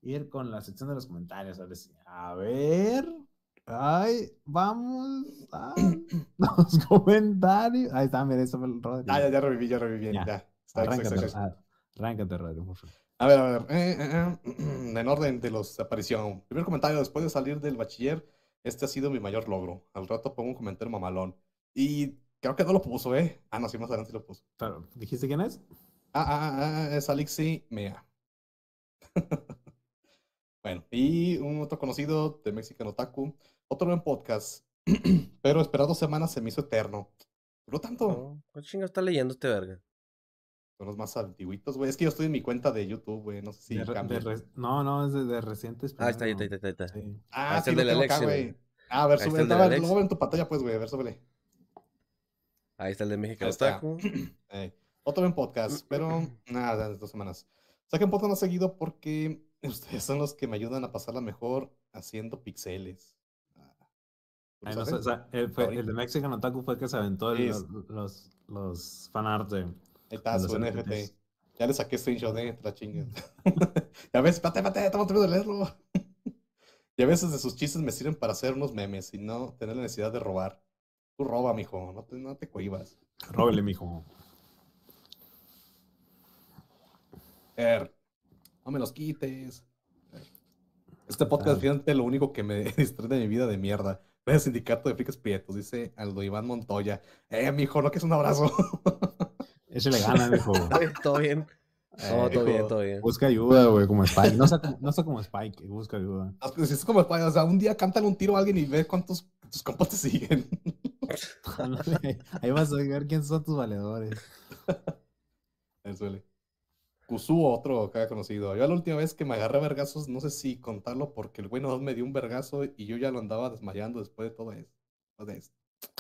Speaker 3: ir con la sección de los comentarios. A ver. Ay, vamos a los comentarios. Ahí está, mira, eso fue el
Speaker 1: Rodri. Ah, ya, ya reviví, ya reviví. Ya. ya.
Speaker 3: arráncate, arráncate, Rodri, por favor.
Speaker 1: A ver, a ver. Eh, eh, eh. En orden de los aparición. Primer comentario, después de salir del bachiller, este ha sido mi mayor logro. Al rato pongo un comentario mamalón. Y creo que no lo puso, ¿eh? Ah, no, sí, más adelante lo puso.
Speaker 3: Pero, ¿dijiste quién es?
Speaker 1: Ah, ah, ah, ah es Alexi Mea. Bueno, y un otro conocido de Mexican Otaku, otro en podcast, pero esperar dos semanas se me hizo eterno. ¿Por tanto? No,
Speaker 2: ¿Qué chingo está leyendo este verga?
Speaker 1: Son los más antiguitos, güey. Es que yo estoy en mi cuenta de YouTube, güey. No sé si
Speaker 3: No, no, es de, recientes.
Speaker 2: Ah, está ahí, está ahí, está ahí. Está.
Speaker 1: Ah, ah, sí, el de güey. Ah, a ver, sube. Luego en tu pantalla, pues, güey. A ver, súbele.
Speaker 2: Ahí está el de Mexican Otaku.
Speaker 1: Eh, otro en podcast, pero nada, dos semanas. Saquen podcast más seguido porque Ustedes son los que me ayudan a pasarla mejor haciendo pixeles.
Speaker 3: Ah, o sea, el, de Mexican Otaku fue el que se aventó los, los, los fanart de. Ahí
Speaker 1: está, su NFT. Ya le saqué screenshot de la chinga. ya ves, espérate, espérate, estamos tratando de leerlo. y a veces de sus chistes me sirven para hacer unos memes y no tener la necesidad de robar. Tú roba, mijo, no te, no te cohibas.
Speaker 3: Róbele, mijo.
Speaker 1: Er, no me los quites. Este podcast, fíjate, lo único que me distrae de mi vida de mierda. el sindicato de frikis prietos, dice Aldo Iván Montoya. Eh, mijo, ¿no que es un abrazo?
Speaker 3: Ese le gana, mijo.
Speaker 2: todo bien. Eh, todo bien, todo bien.
Speaker 3: Busca ayuda, güey, como Spike. No sé, no sé como Spike, busca ayuda.
Speaker 1: Ah, pues, si es como Spike, o sea, un día cántale un tiro a alguien y ve cuántos tus compas te siguen.
Speaker 3: Ahí vas a ver quiénes son tus valedores.
Speaker 1: Eso suele. Kusu, otro que haya conocido. Yo la última vez que me agarré a vergazos, no sé si contarlo porque el güey no me dio un vergazo y yo ya lo andaba desmayando después de todo eso.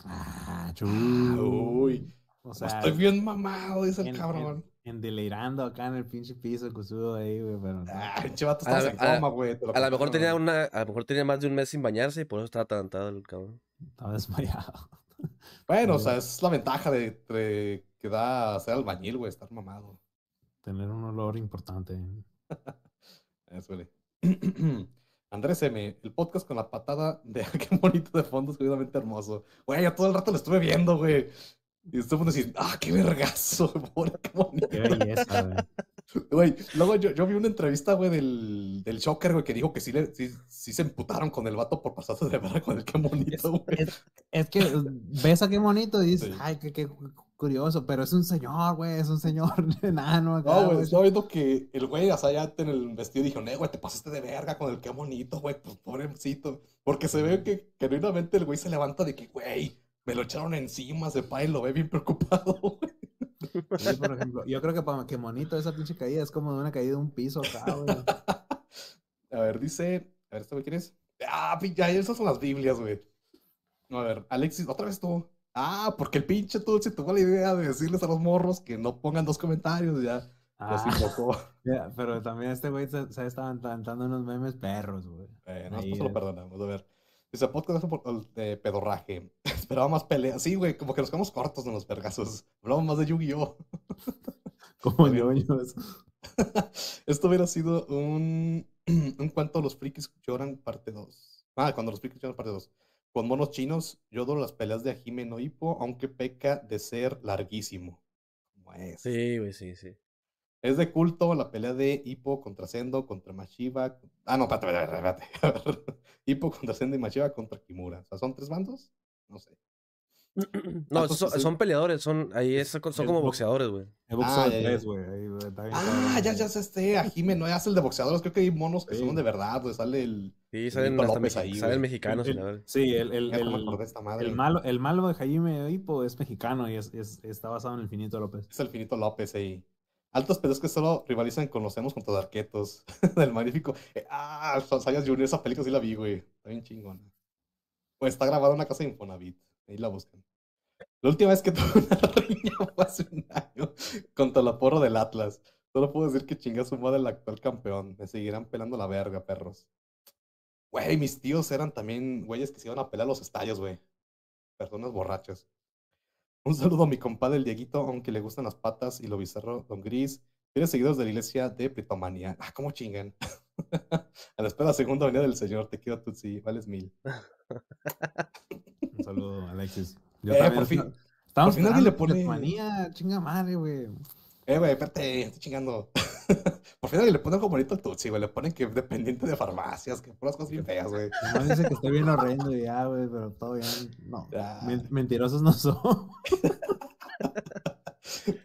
Speaker 3: Ah,
Speaker 1: uy. O sea, estoy bien mamado, dice el cabrón.
Speaker 3: En, delirando acá en el pinche piso, Kusu ahí, güey, pero.
Speaker 1: Ah, pinche vato estaba en coma, güey.
Speaker 2: A lo mejor tenía una, a lo mejor tenía más de un mes sin bañarse y por eso estaba atentado el cabrón.
Speaker 3: Estaba desmayado.
Speaker 1: Bueno, o sea, es la ventaja de, de que da ser albañil, güey, estar mamado.
Speaker 3: Tener un olor importante.
Speaker 1: Eso, Andrés M, el podcast con la patada de qué bonito de fondo, es cuidadamente hermoso. Güey, yo todo el rato lo estuve viendo, güey. Y estuve diciendo, ah, qué vergazo, qué bonito. Qué belleza, güey. Güey, luego yo, yo, vi una entrevista, güey, del, del Shocker, güey, que dijo que sí, le, sí, sí, se emputaron con el vato por pasarse de verga con el qué bonito, güey.
Speaker 3: Es, que ves a qué bonito y dices, ay, qué, qué, curioso, pero es un señor, güey, es un señor enano.
Speaker 1: Acá, no, güey, estaba viendo que el güey, o sea, ya en el vestido dijo, no, güey, te pasaste de verga con el qué bonito, güey, pues pobrecito. Porque se ve que genuinamente el güey se levanta de que, güey, me lo echaron encima, se pa y lo ve bien preocupado, güey.
Speaker 3: Sí, por ejemplo, yo creo que para que bonito esa pinche caída es como una caída de un piso acá, güey.
Speaker 1: A ver, dice, a ver, ¿esto quién es? Ah, ya, esas son las Biblias, güey. A ver, Alexis, otra vez tú. Ah, porque el pinche tú se tuvo la idea de decirles a los morros que no pongan dos comentarios, ya. Ah,
Speaker 3: pero también este güey se, se estaba unos memes perros, güey.
Speaker 1: Eh, no, se lo perdonamos. A ver. Dice, podcast de pedorraje. Esperaba más peleas. Sí, güey, como que nos quedamos cortos en los vergazos. Hablamos más de Yu-Gi-Oh!
Speaker 3: como ñoños.
Speaker 1: Esto hubiera sido un, un cuento Los frikis lloran parte 2. Ah, cuando los frikis lloran parte 2 con monos chinos, yo adoro las peleas de Ajime no Hippo, aunque peca de ser larguísimo.
Speaker 2: Como es. Sí, güey, sí, sí.
Speaker 1: Es de culto la pelea de Hippo contra Sendo, contra Mashiba. Ah, no, espérate, espérate, espérate. Hippo contra Sendo y Mashiba contra Kimura. O sea, ¿son tres bandos? No sé.
Speaker 2: No, son, son peleadores, son, ahí es, son como boxeadores, güey.
Speaker 3: El
Speaker 1: Ah,
Speaker 3: cabrón,
Speaker 1: ya, ya sé este, a Jime, no hace el de boxeadores, creo que hay monos que
Speaker 3: Sí.
Speaker 1: son de verdad, güey, sale el...
Speaker 2: Sí, salen hasta
Speaker 1: López ahí,
Speaker 2: mexicanos.
Speaker 3: El-
Speaker 2: y la verdad.
Speaker 3: Sí, el, el, el,
Speaker 1: acordé de esta madre.
Speaker 3: el malo, el malo de Jaime Hippo es mexicano y es, es- está basado en el Finito López.
Speaker 1: Es el Finito López ahí. Altos pedos que solo rivalizan con los hemos contra los arquetos del magnífico. Eh, ah, Sayas Junior, esa película sí la vi, güey. Está bien chingona. Pues está grabada en una casa de Infonavit. Ahí la buscan. La última vez que tuve una riña fue hace un año contra la porra del Atlas. Solo puedo decir que chinga su madre el actual campeón. Me seguirán pelando la verga, perros. Güey, mis tíos eran también güeyes que se iban a pelar los estadios, güey. Personas borrachas. Un saludo a mi compadre el Dieguito, aunque le gustan las patas y lo bizarro, Don Gris. Tiene seguidores de la iglesia de Pritomanía. Ah, ¿cómo chingan? a la espera, segunda venida del Señor. Te quiero, Tutsi. Vales mil.
Speaker 3: Un saludo, Alexis. Yo
Speaker 1: Eh, por fin-
Speaker 3: esta- Estamos
Speaker 1: por fin alguien le pone-
Speaker 3: manía, chinga madre, güey.
Speaker 1: Eh, güey, espérate, estoy chingando. Por fin alguien le pone algo bonito al Tutsi, güey. Le ponen que dependiente de farmacias, que puras cosas bien feas, güey.
Speaker 3: Nomás dice que estoy bien horrendo y ya, güey, pero todo bien. No,
Speaker 1: Ya.
Speaker 3: men- mentirosos no son.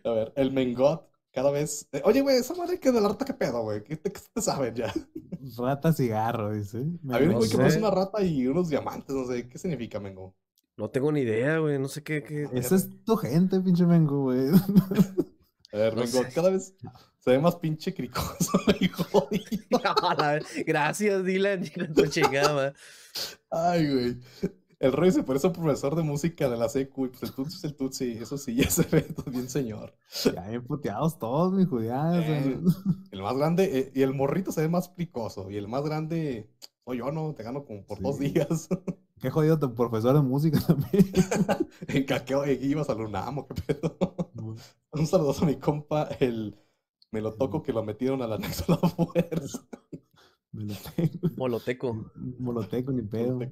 Speaker 1: A ver, el Mengot, cada vez. eh, oye, güey, esa madre que de la rata, ¿qué pedo, güey? ¿Qué te, qué te saben ya?
Speaker 3: Rata cigarro, dice.
Speaker 1: Había un
Speaker 2: no
Speaker 1: güey que puso una rata y unos diamantes, no sé. ¿Qué significa, Mengo?
Speaker 2: No tengo ni idea, güey. No sé qué. qué...
Speaker 3: Esa es tu gente, pinche mengo, güey.
Speaker 1: A ver,
Speaker 2: No
Speaker 1: Mengot,
Speaker 2: sé.
Speaker 1: cada vez se ve más pinche cricoso jodido.
Speaker 2: No, la Gracias, Dylan. hijo chingada.
Speaker 1: Ay, güey. El Roy se parece a un profesor de música de la secu y pues el Tutsi es el Tutsi. Eso sí, ya se ve todo bien señor.
Speaker 3: Ya bien puteados todos, mi judías.
Speaker 1: Eh, El más grande, eh, y el morrito se ve más cricoso. Y el más grande, soy yo, ¿no? Te gano como por dos días.
Speaker 3: Qué jodido tu profesor de música también.
Speaker 1: en caqueo, eh, ibas al UNAM, ¿o qué pedo? Un saludo a mi compa, el me lo toco que lo metieron al anexo a la fuerza.
Speaker 3: Me lo tengo.
Speaker 2: Moloteco.
Speaker 3: Moloteco ni pedo.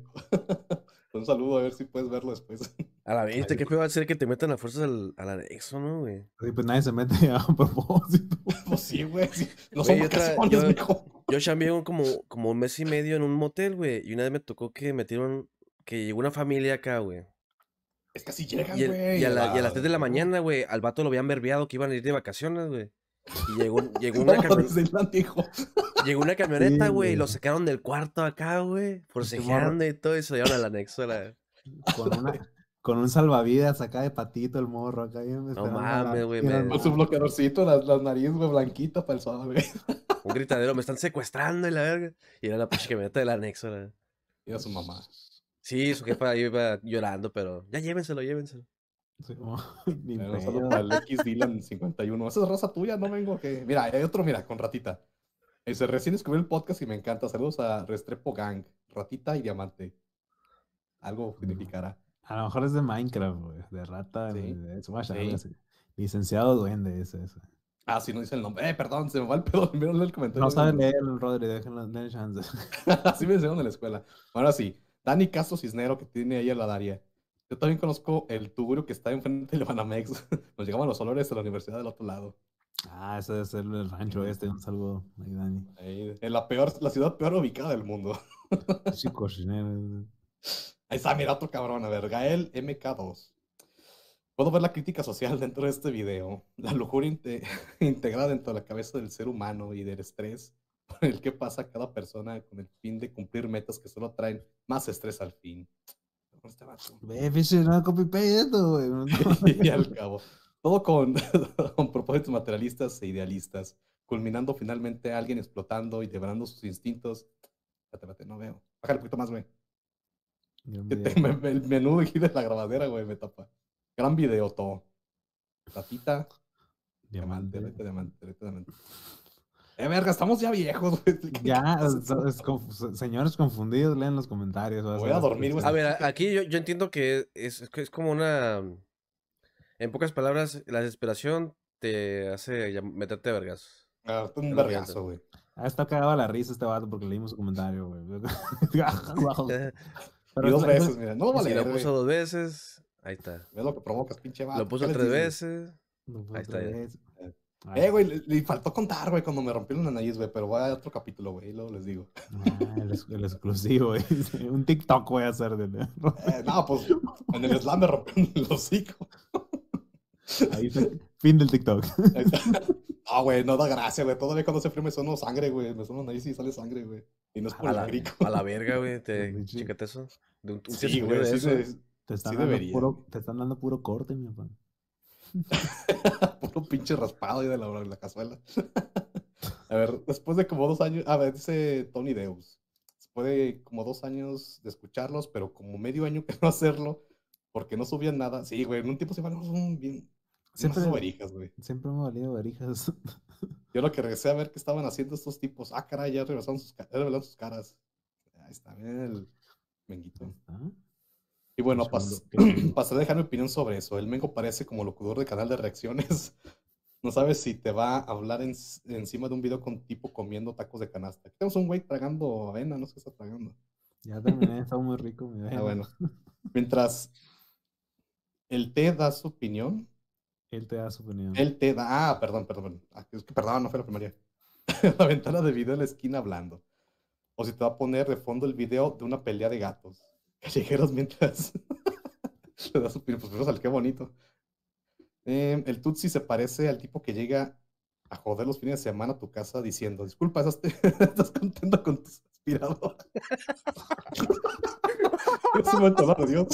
Speaker 1: Un saludo, a ver si puedes verlo después.
Speaker 2: A la vista, qué feo va a ser que te metan a fuerzas al, al anexo, ¿no, güey?
Speaker 3: Sí, pues nadie se mete a propósito.
Speaker 1: Pues sí, güey. sí. No
Speaker 2: Güey,
Speaker 1: son
Speaker 2: yo yo-
Speaker 1: mijo.
Speaker 2: Yo chambeé como, como un mes y medio en un motel, güey. Y una vez me tocó que metieron, que llegó una familia acá, güey.
Speaker 1: Es que así llegan,
Speaker 2: Y, el-
Speaker 1: güey.
Speaker 2: y a, la- y a las 3 de la mañana, güey, al vato lo habían verbeado que iban a ir de vacaciones, güey. Y llegó, llegó, una,
Speaker 1: No,
Speaker 2: camio-
Speaker 1: Disneyland, hijo.
Speaker 2: llegó una camioneta,
Speaker 3: Sí,
Speaker 2: güey, y lo sacaron del cuarto acá, güey, forcejeando y todo, y se llevaron al anexo. a la-
Speaker 3: Con, una, con un salvavidas acá de patito, el morro acá. bien
Speaker 2: No mames, güey,
Speaker 1: Con su bloqueadorcito, las, las narices, güey, blanquita para el sol, güey.
Speaker 2: Un gritadero, me están secuestrando y la verga. Y era la pinche camioneta del anexo. la-
Speaker 1: Y a su mamá.
Speaker 2: Sí, su jefa iba llorando, pero ya llévenselo, llévenselo.
Speaker 3: Sí, ni
Speaker 1: X Dylan 51. Esa es raza tuya, no vengo que. Mira, hay otro, mira, con ratita. Dice, recién descubrí el podcast y me encanta. Saludos a Restrepo Gang, Ratita y Diamante. Algo significará.
Speaker 3: A lo mejor es de Minecraft, güey. De rata.
Speaker 1: Sí.
Speaker 3: De Smash,
Speaker 1: Sí.
Speaker 3: Licenciado duende, ese, ese.
Speaker 1: Ah, sí, no dice el nombre. Eh, perdón, se me va el pedo. Primero leo el comentario.
Speaker 3: No sabe leer el Rodri, déjenlo, denle chance.
Speaker 1: Así me enseñaron en la escuela. Ahora sí, Dani Castro Cisnero, que tiene ahí a la Daria. Yo también conozco el tugurio que está enfrente del Banamex. Nos llegaban los olores de la universidad del otro lado.
Speaker 3: Ah, ese debe ser el rancho este. Un saludo ahí, Dani.
Speaker 1: Ahí, en la peor, la ciudad peor ubicada del mundo.
Speaker 3: Sí, cocinero.
Speaker 1: Ahí está, mira otro cabrón. A ver, Gael MK2. Puedo ver la crítica social dentro de este video. La lujuria inte- integrada dentro de la cabeza del ser humano y del estrés por el que pasa cada persona con el fin de cumplir metas que solo traen más estrés al fin. Con este vato.
Speaker 3: Ve, no copy paste esto, güey. No,
Speaker 1: y al cabo. Todo con, con propósitos materialistas e idealistas, culminando finalmente a alguien explotando y devorando sus instintos. Espérate, espérate, no veo. Bájale un poquito más, güey.
Speaker 3: Yo
Speaker 1: Que
Speaker 3: me-
Speaker 1: te- me- me- el menú aquí de la grabadera, güey, me tapa. Gran video, todo. Diamante,
Speaker 3: Diamante.
Speaker 1: diamante, diamante, diamante. Eh, verga, estamos ya viejos, güey. ¿Qué- qué
Speaker 3: Ya, es- señores confundidos, lean los comentarios.
Speaker 1: Voy a dormir, güey.
Speaker 2: A ver, aquí yo, yo entiendo que es, es que es como una. En pocas palabras, la desesperación te hace meterte a vergas.
Speaker 1: Ah, un vergazo, güey.
Speaker 3: Ah, está cagado la risa este vato porque leímos su comentario, güey. Pero
Speaker 1: Y dos
Speaker 3: es-
Speaker 1: veces, mira. No
Speaker 2: si
Speaker 1: vale,
Speaker 2: lo puso dos veces, ahí está.
Speaker 1: Ves lo que provocas, pinche vato.
Speaker 2: Lo puso
Speaker 1: ¿Qué les
Speaker 2: tres veces. Ahí está
Speaker 1: Eh, güey, le, faltó contar, güey, cuando me rompieron la nariz, güey, pero va a otro capítulo, güey, luego les digo.
Speaker 3: Ah, el, exclusivo, güey. Un TikTok voy a hacer de
Speaker 1: eh, No, pues en el slam me rompieron el hocico.
Speaker 3: Ahí está. Fin del TikTok.
Speaker 1: Ah, güey, no da gracia, güey. Todavía cuando se frío me suena sangre, güey. Me suena nariz y sale sangre, güey. Y no es por
Speaker 2: a
Speaker 1: el
Speaker 2: la,
Speaker 1: grico.
Speaker 2: A la verga, güey. Te, chécate eso.
Speaker 1: De un, sí, güey, sí, sí,
Speaker 3: te, están dando puro, te están dando puro corte, mi papá.
Speaker 1: Puro pinche raspado ahí de la, la cazuela. a ver, después de como dos años, a ver, dice Tony Deus. Después de como dos años de escucharlos, pero como medio año que no hacerlo, porque no subían nada. Sí, güey, en un tiempo se van bien. Siempre verijas, güey.
Speaker 3: Siempre me valido verijas.
Speaker 1: Yo lo que regresé a ver que estaban haciendo estos tipos. Ah, caray, ya revelaron sus, caras. Ahí está, bien el menguito. Y bueno, pasé a dejar mi opinión sobre eso. El Mengo parece como locutor de canal de reacciones. No sabes si te va a hablar encima de un video con tipo comiendo tacos de canasta. Aquí tenemos un güey tragando avena, no sé qué está tragando.
Speaker 3: Ya terminé, está muy rico mi
Speaker 1: Ah, bueno. Mientras el té da su opinión.
Speaker 3: Él te da su opinión.
Speaker 1: Él te da. Ah, perdón, perdón. Ah, es que perdón, no fue la primaria. la ventana de video en la esquina hablando. O si te va a poner de fondo el video de una pelea de gatos callejeros mientras le da su Pues pero qué bonito. Em, el Tutsi se parece al tipo que llega a joder los fines de semana a tu casa diciendo, disculpa, ¿estás, contento con tu aspirador? es un de Dios.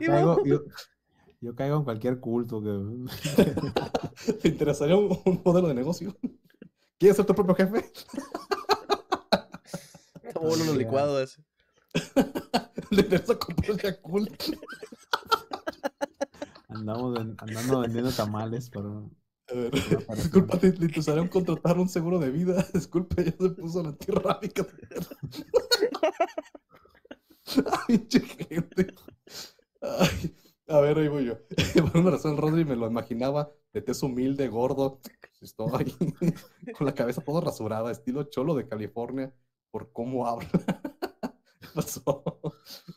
Speaker 3: Yo caigo, yo, caigo, en cualquier culto. Que...
Speaker 1: ¿Te interesaría un, modelo de negocio? ¿Quieres ser tu propio jefe?
Speaker 2: Como uno licuado ese.
Speaker 1: Le interesa comprar el Yakult.
Speaker 3: Andamos andando vendiendo tamales para.
Speaker 1: A ver, disculpa, te, interesaría contratar un seguro de vida. Disculpe, ya se puso la antirrábica. Ay, gente. Ay, a ver, ahí voy yo. Por una razón, Rodri me lo imaginaba de tez humilde, gordo. Con la cabeza toda rasurada, estilo cholo de California, por cómo habla. pasó?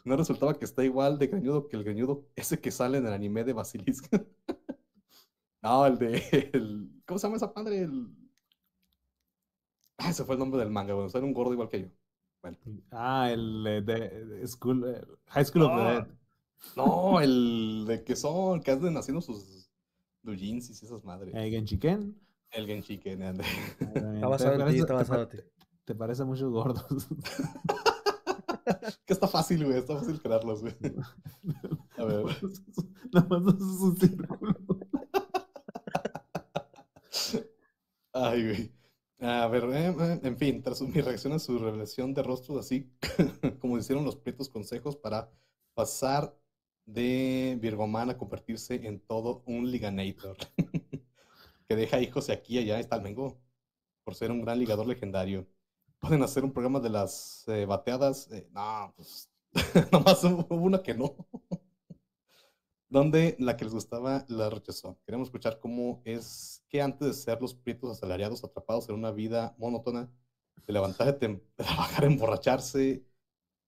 Speaker 1: No resultaba que está igual de greñudo que el greñudo ese que sale en el anime de Basilisk. no, el de. El, ¿Cómo se llama esa padre? El... Ah, ese fue el nombre del manga, bueno, era un gordo igual que yo.
Speaker 3: Ah, el de, school, High School of the Dead.
Speaker 1: No, el de que son, que hacen haciendo sus jeans y esas madres.
Speaker 3: ¿El Genshiken?
Speaker 1: El Genshiken, ande.
Speaker 2: Está basado en ti, está basado en ti.
Speaker 3: Te parece mucho gordos.
Speaker 1: que está fácil, güey. Está fácil crearlos, güey. A ver.
Speaker 3: Nada más es un círculo.
Speaker 1: Ay, güey. A ver, eh, eh, en fin, tras mi reacción a su revelación de rostros, así como hicieron los prietos consejos para pasar de Virgoman a convertirse en todo un liganator. que deja hijos y aquí y allá está el Mengo, por ser un gran ligador legendario pueden hacer un programa de las eh, bateadas. Eh, no, pues nomás hubo una que no. Donde la que les gustaba la rechazó. Queremos escuchar cómo es que antes de ser los prietos asalariados atrapados en una vida monótona, de levantar, de trabajar, emborracharse.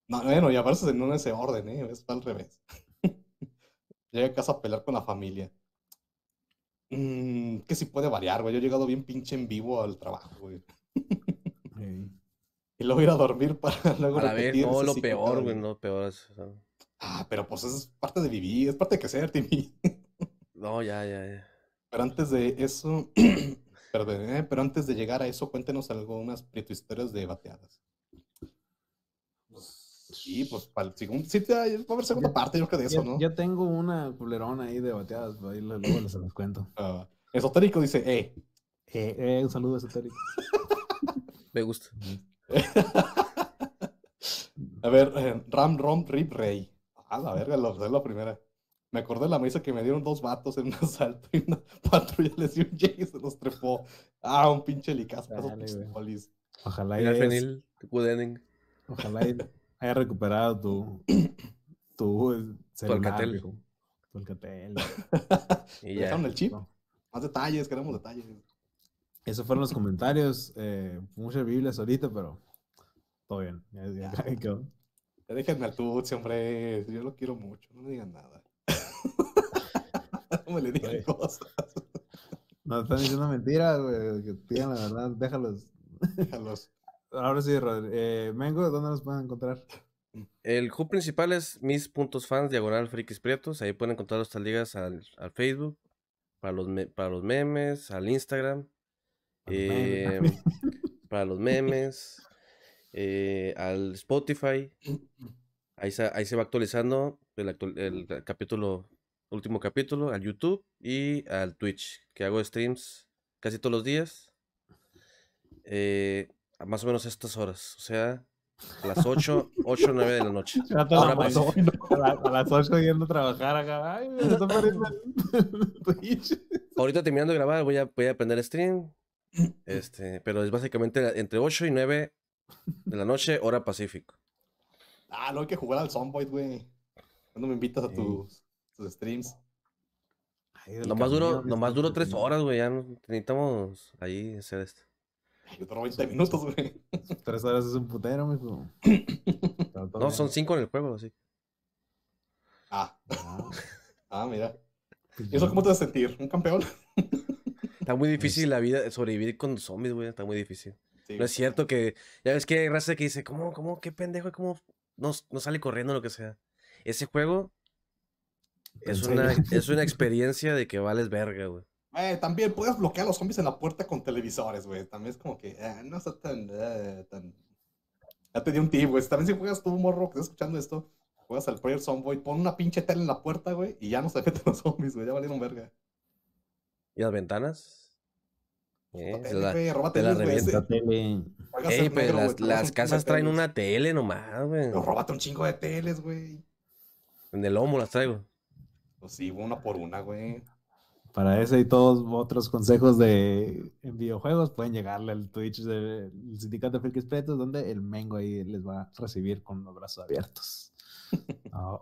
Speaker 1: No, bueno, y a veces en ese orden, ¿eh? Es al revés. Llega a casa a pelear con la familia. Mm, que si puede variar, güey. Yo he llegado bien pinche en vivo al trabajo, güey y luego ir a dormir para luego
Speaker 2: a ver, no, lo peor, güey, no, peor es...
Speaker 1: Ah, pero pues es parte de vivir, es parte de crecer, Timmy.
Speaker 2: no, ya, ya, ya.
Speaker 1: Pero antes de eso, perdón, ¿eh? pero antes de llegar a eso, cuéntenos algunas prieto historias de bateadas. Sí, pues para el segundo, sí, va a haber segunda parte, yo creo de eso, ¿no?
Speaker 3: Yo tengo una culerona ahí de bateadas, ahí luego les, los cuento.
Speaker 1: Uh, esotérico dice, eh.
Speaker 3: Eh, eh, un saludo esotérico.
Speaker 2: Me gusta.
Speaker 1: A ver, eh, Ram Rom Rip Rey. A la verga, lo, es la primera. Me acordé de la mesa que me dieron dos vatos en un asalto y una patrulla les dio un y se los trepó. Ah, un pinche licazo.
Speaker 3: Ojalá
Speaker 2: haya,
Speaker 3: Ojalá haya recuperado tu, tu
Speaker 2: celular,
Speaker 3: tu alcatel.
Speaker 1: y ya. el chip? Más detalles, queremos detalles.
Speaker 3: Esos fueron los comentarios. Eh, muchas Biblias ahorita, pero todo bien. Ya,
Speaker 1: ya, déjenme al Tutsi, hombre. Yo lo quiero mucho. No me digan nada. no me le digan cosas.
Speaker 3: No están diciendo mentiras, güey. Que digan la verdad, déjalos.
Speaker 1: Déjalos.
Speaker 3: Ahora sí, Rodri. Eh, Mengo, ¿dónde nos pueden encontrar?
Speaker 2: El hub principal es mis puntos fans, diagonal frikis prietos. Ahí pueden encontrar nuestras ligas al, al Facebook, para los, me- para los memes, al Instagram,
Speaker 3: los.
Speaker 2: Eh, para los memes, eh, al Spotify. Ahí se, ahí se va actualizando el, actual- el capítulo, último capítulo, al YouTube y al Twitch, que hago streams casi todos los días. eh, a más o menos a estas horas, o sea, a las 8, 8 o 9 de la noche.
Speaker 3: Ya te
Speaker 2: Ahora
Speaker 3: la
Speaker 2: pues,
Speaker 3: pasó, a, la- a las 8 yendo a trabajar acá. Ay, me está Twitch.
Speaker 2: Ahorita terminando de grabar, voy a, voy a aprender stream. Este, pero es básicamente entre 8 y 9 de la noche, hora Pacífico.
Speaker 1: Ah, no hay que jugar al Zomboid, güey. ¿Cuándo me invitas a tus, tus streams?
Speaker 3: Ay,
Speaker 2: Nomás duro, nomás
Speaker 3: está
Speaker 2: duro 3
Speaker 3: entretenido.
Speaker 2: horas, güey. Ya necesitamos ahí hacer esto.
Speaker 1: Yo tengo 20 minutos, güey.
Speaker 3: Tres horas es un putero, mijo.
Speaker 2: No, son 5 en el juego, así.
Speaker 1: Ah,
Speaker 3: Ah,
Speaker 1: ah, mira.
Speaker 3: pues
Speaker 1: ¿Y eso cómo te vas a sentir? ¿Un campeón?
Speaker 2: Está muy difícil la vida, sobrevivir con zombies, güey. Está muy difícil.
Speaker 1: Sí,
Speaker 2: No es cierto que. Ya ves que hay raza que dice, ¿cómo, cómo, qué pendejo? ¿Cómo no, no sale corriendo lo que sea? Ese juego es
Speaker 3: ¿En
Speaker 2: una, es una experiencia de que vales verga, güey.
Speaker 1: Eh, también puedes bloquear a los zombies en la puerta con televisores, güey. También es como que eh, no está tan, eh, tan... Ya te di un tip, güey. También si juegas tú, morro, que estás escuchando esto, juegas al Prayer Zomboid, pon una pinche tele en la puerta, güey, y ya no se meten los zombies, güey. Ya valieron verga.
Speaker 2: ¿Y las ventanas? Eh, la-
Speaker 1: róbate,
Speaker 2: te la revienta.
Speaker 3: La tele.
Speaker 2: Ey, pues
Speaker 1: negro,
Speaker 2: las, las casas traen
Speaker 1: teles.
Speaker 2: una tele nomás, güey.
Speaker 1: Pero róbate un chingo de teles, güey.
Speaker 2: En el lomo las traigo.
Speaker 1: Pues sí, una por una, güey.
Speaker 3: Para ese y todos otros consejos de en videojuegos pueden llegarle al Twitch del Sindicato de Pretos, donde el Mengo ahí les va a recibir con los brazos abiertos. Ah,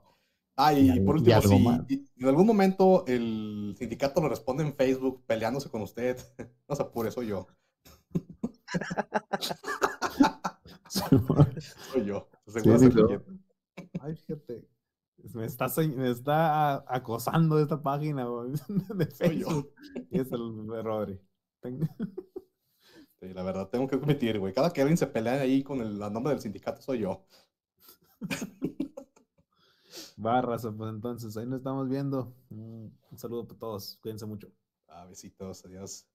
Speaker 1: Ah, y,
Speaker 3: Y
Speaker 1: por
Speaker 3: y
Speaker 1: último,
Speaker 3: algo
Speaker 1: si
Speaker 3: más.
Speaker 1: y- en algún momento el sindicato lo responde en Facebook peleándose con usted, no se apure, soy yo. Soy yo. Seguro
Speaker 3: Sí. Ay, fíjate. Me está, me está acosando esta página de
Speaker 1: Soy yo.
Speaker 3: Facebook. Y es el de Rodri.
Speaker 1: Sí, la verdad, tengo que admitir, güey. Cada que alguien se pelea ahí con el, el nombre del sindicato, soy yo.
Speaker 3: Barras, pues entonces ahí nos estamos viendo. Un un saludo para todos. Cuídense mucho.
Speaker 1: Ah, besitos, adiós.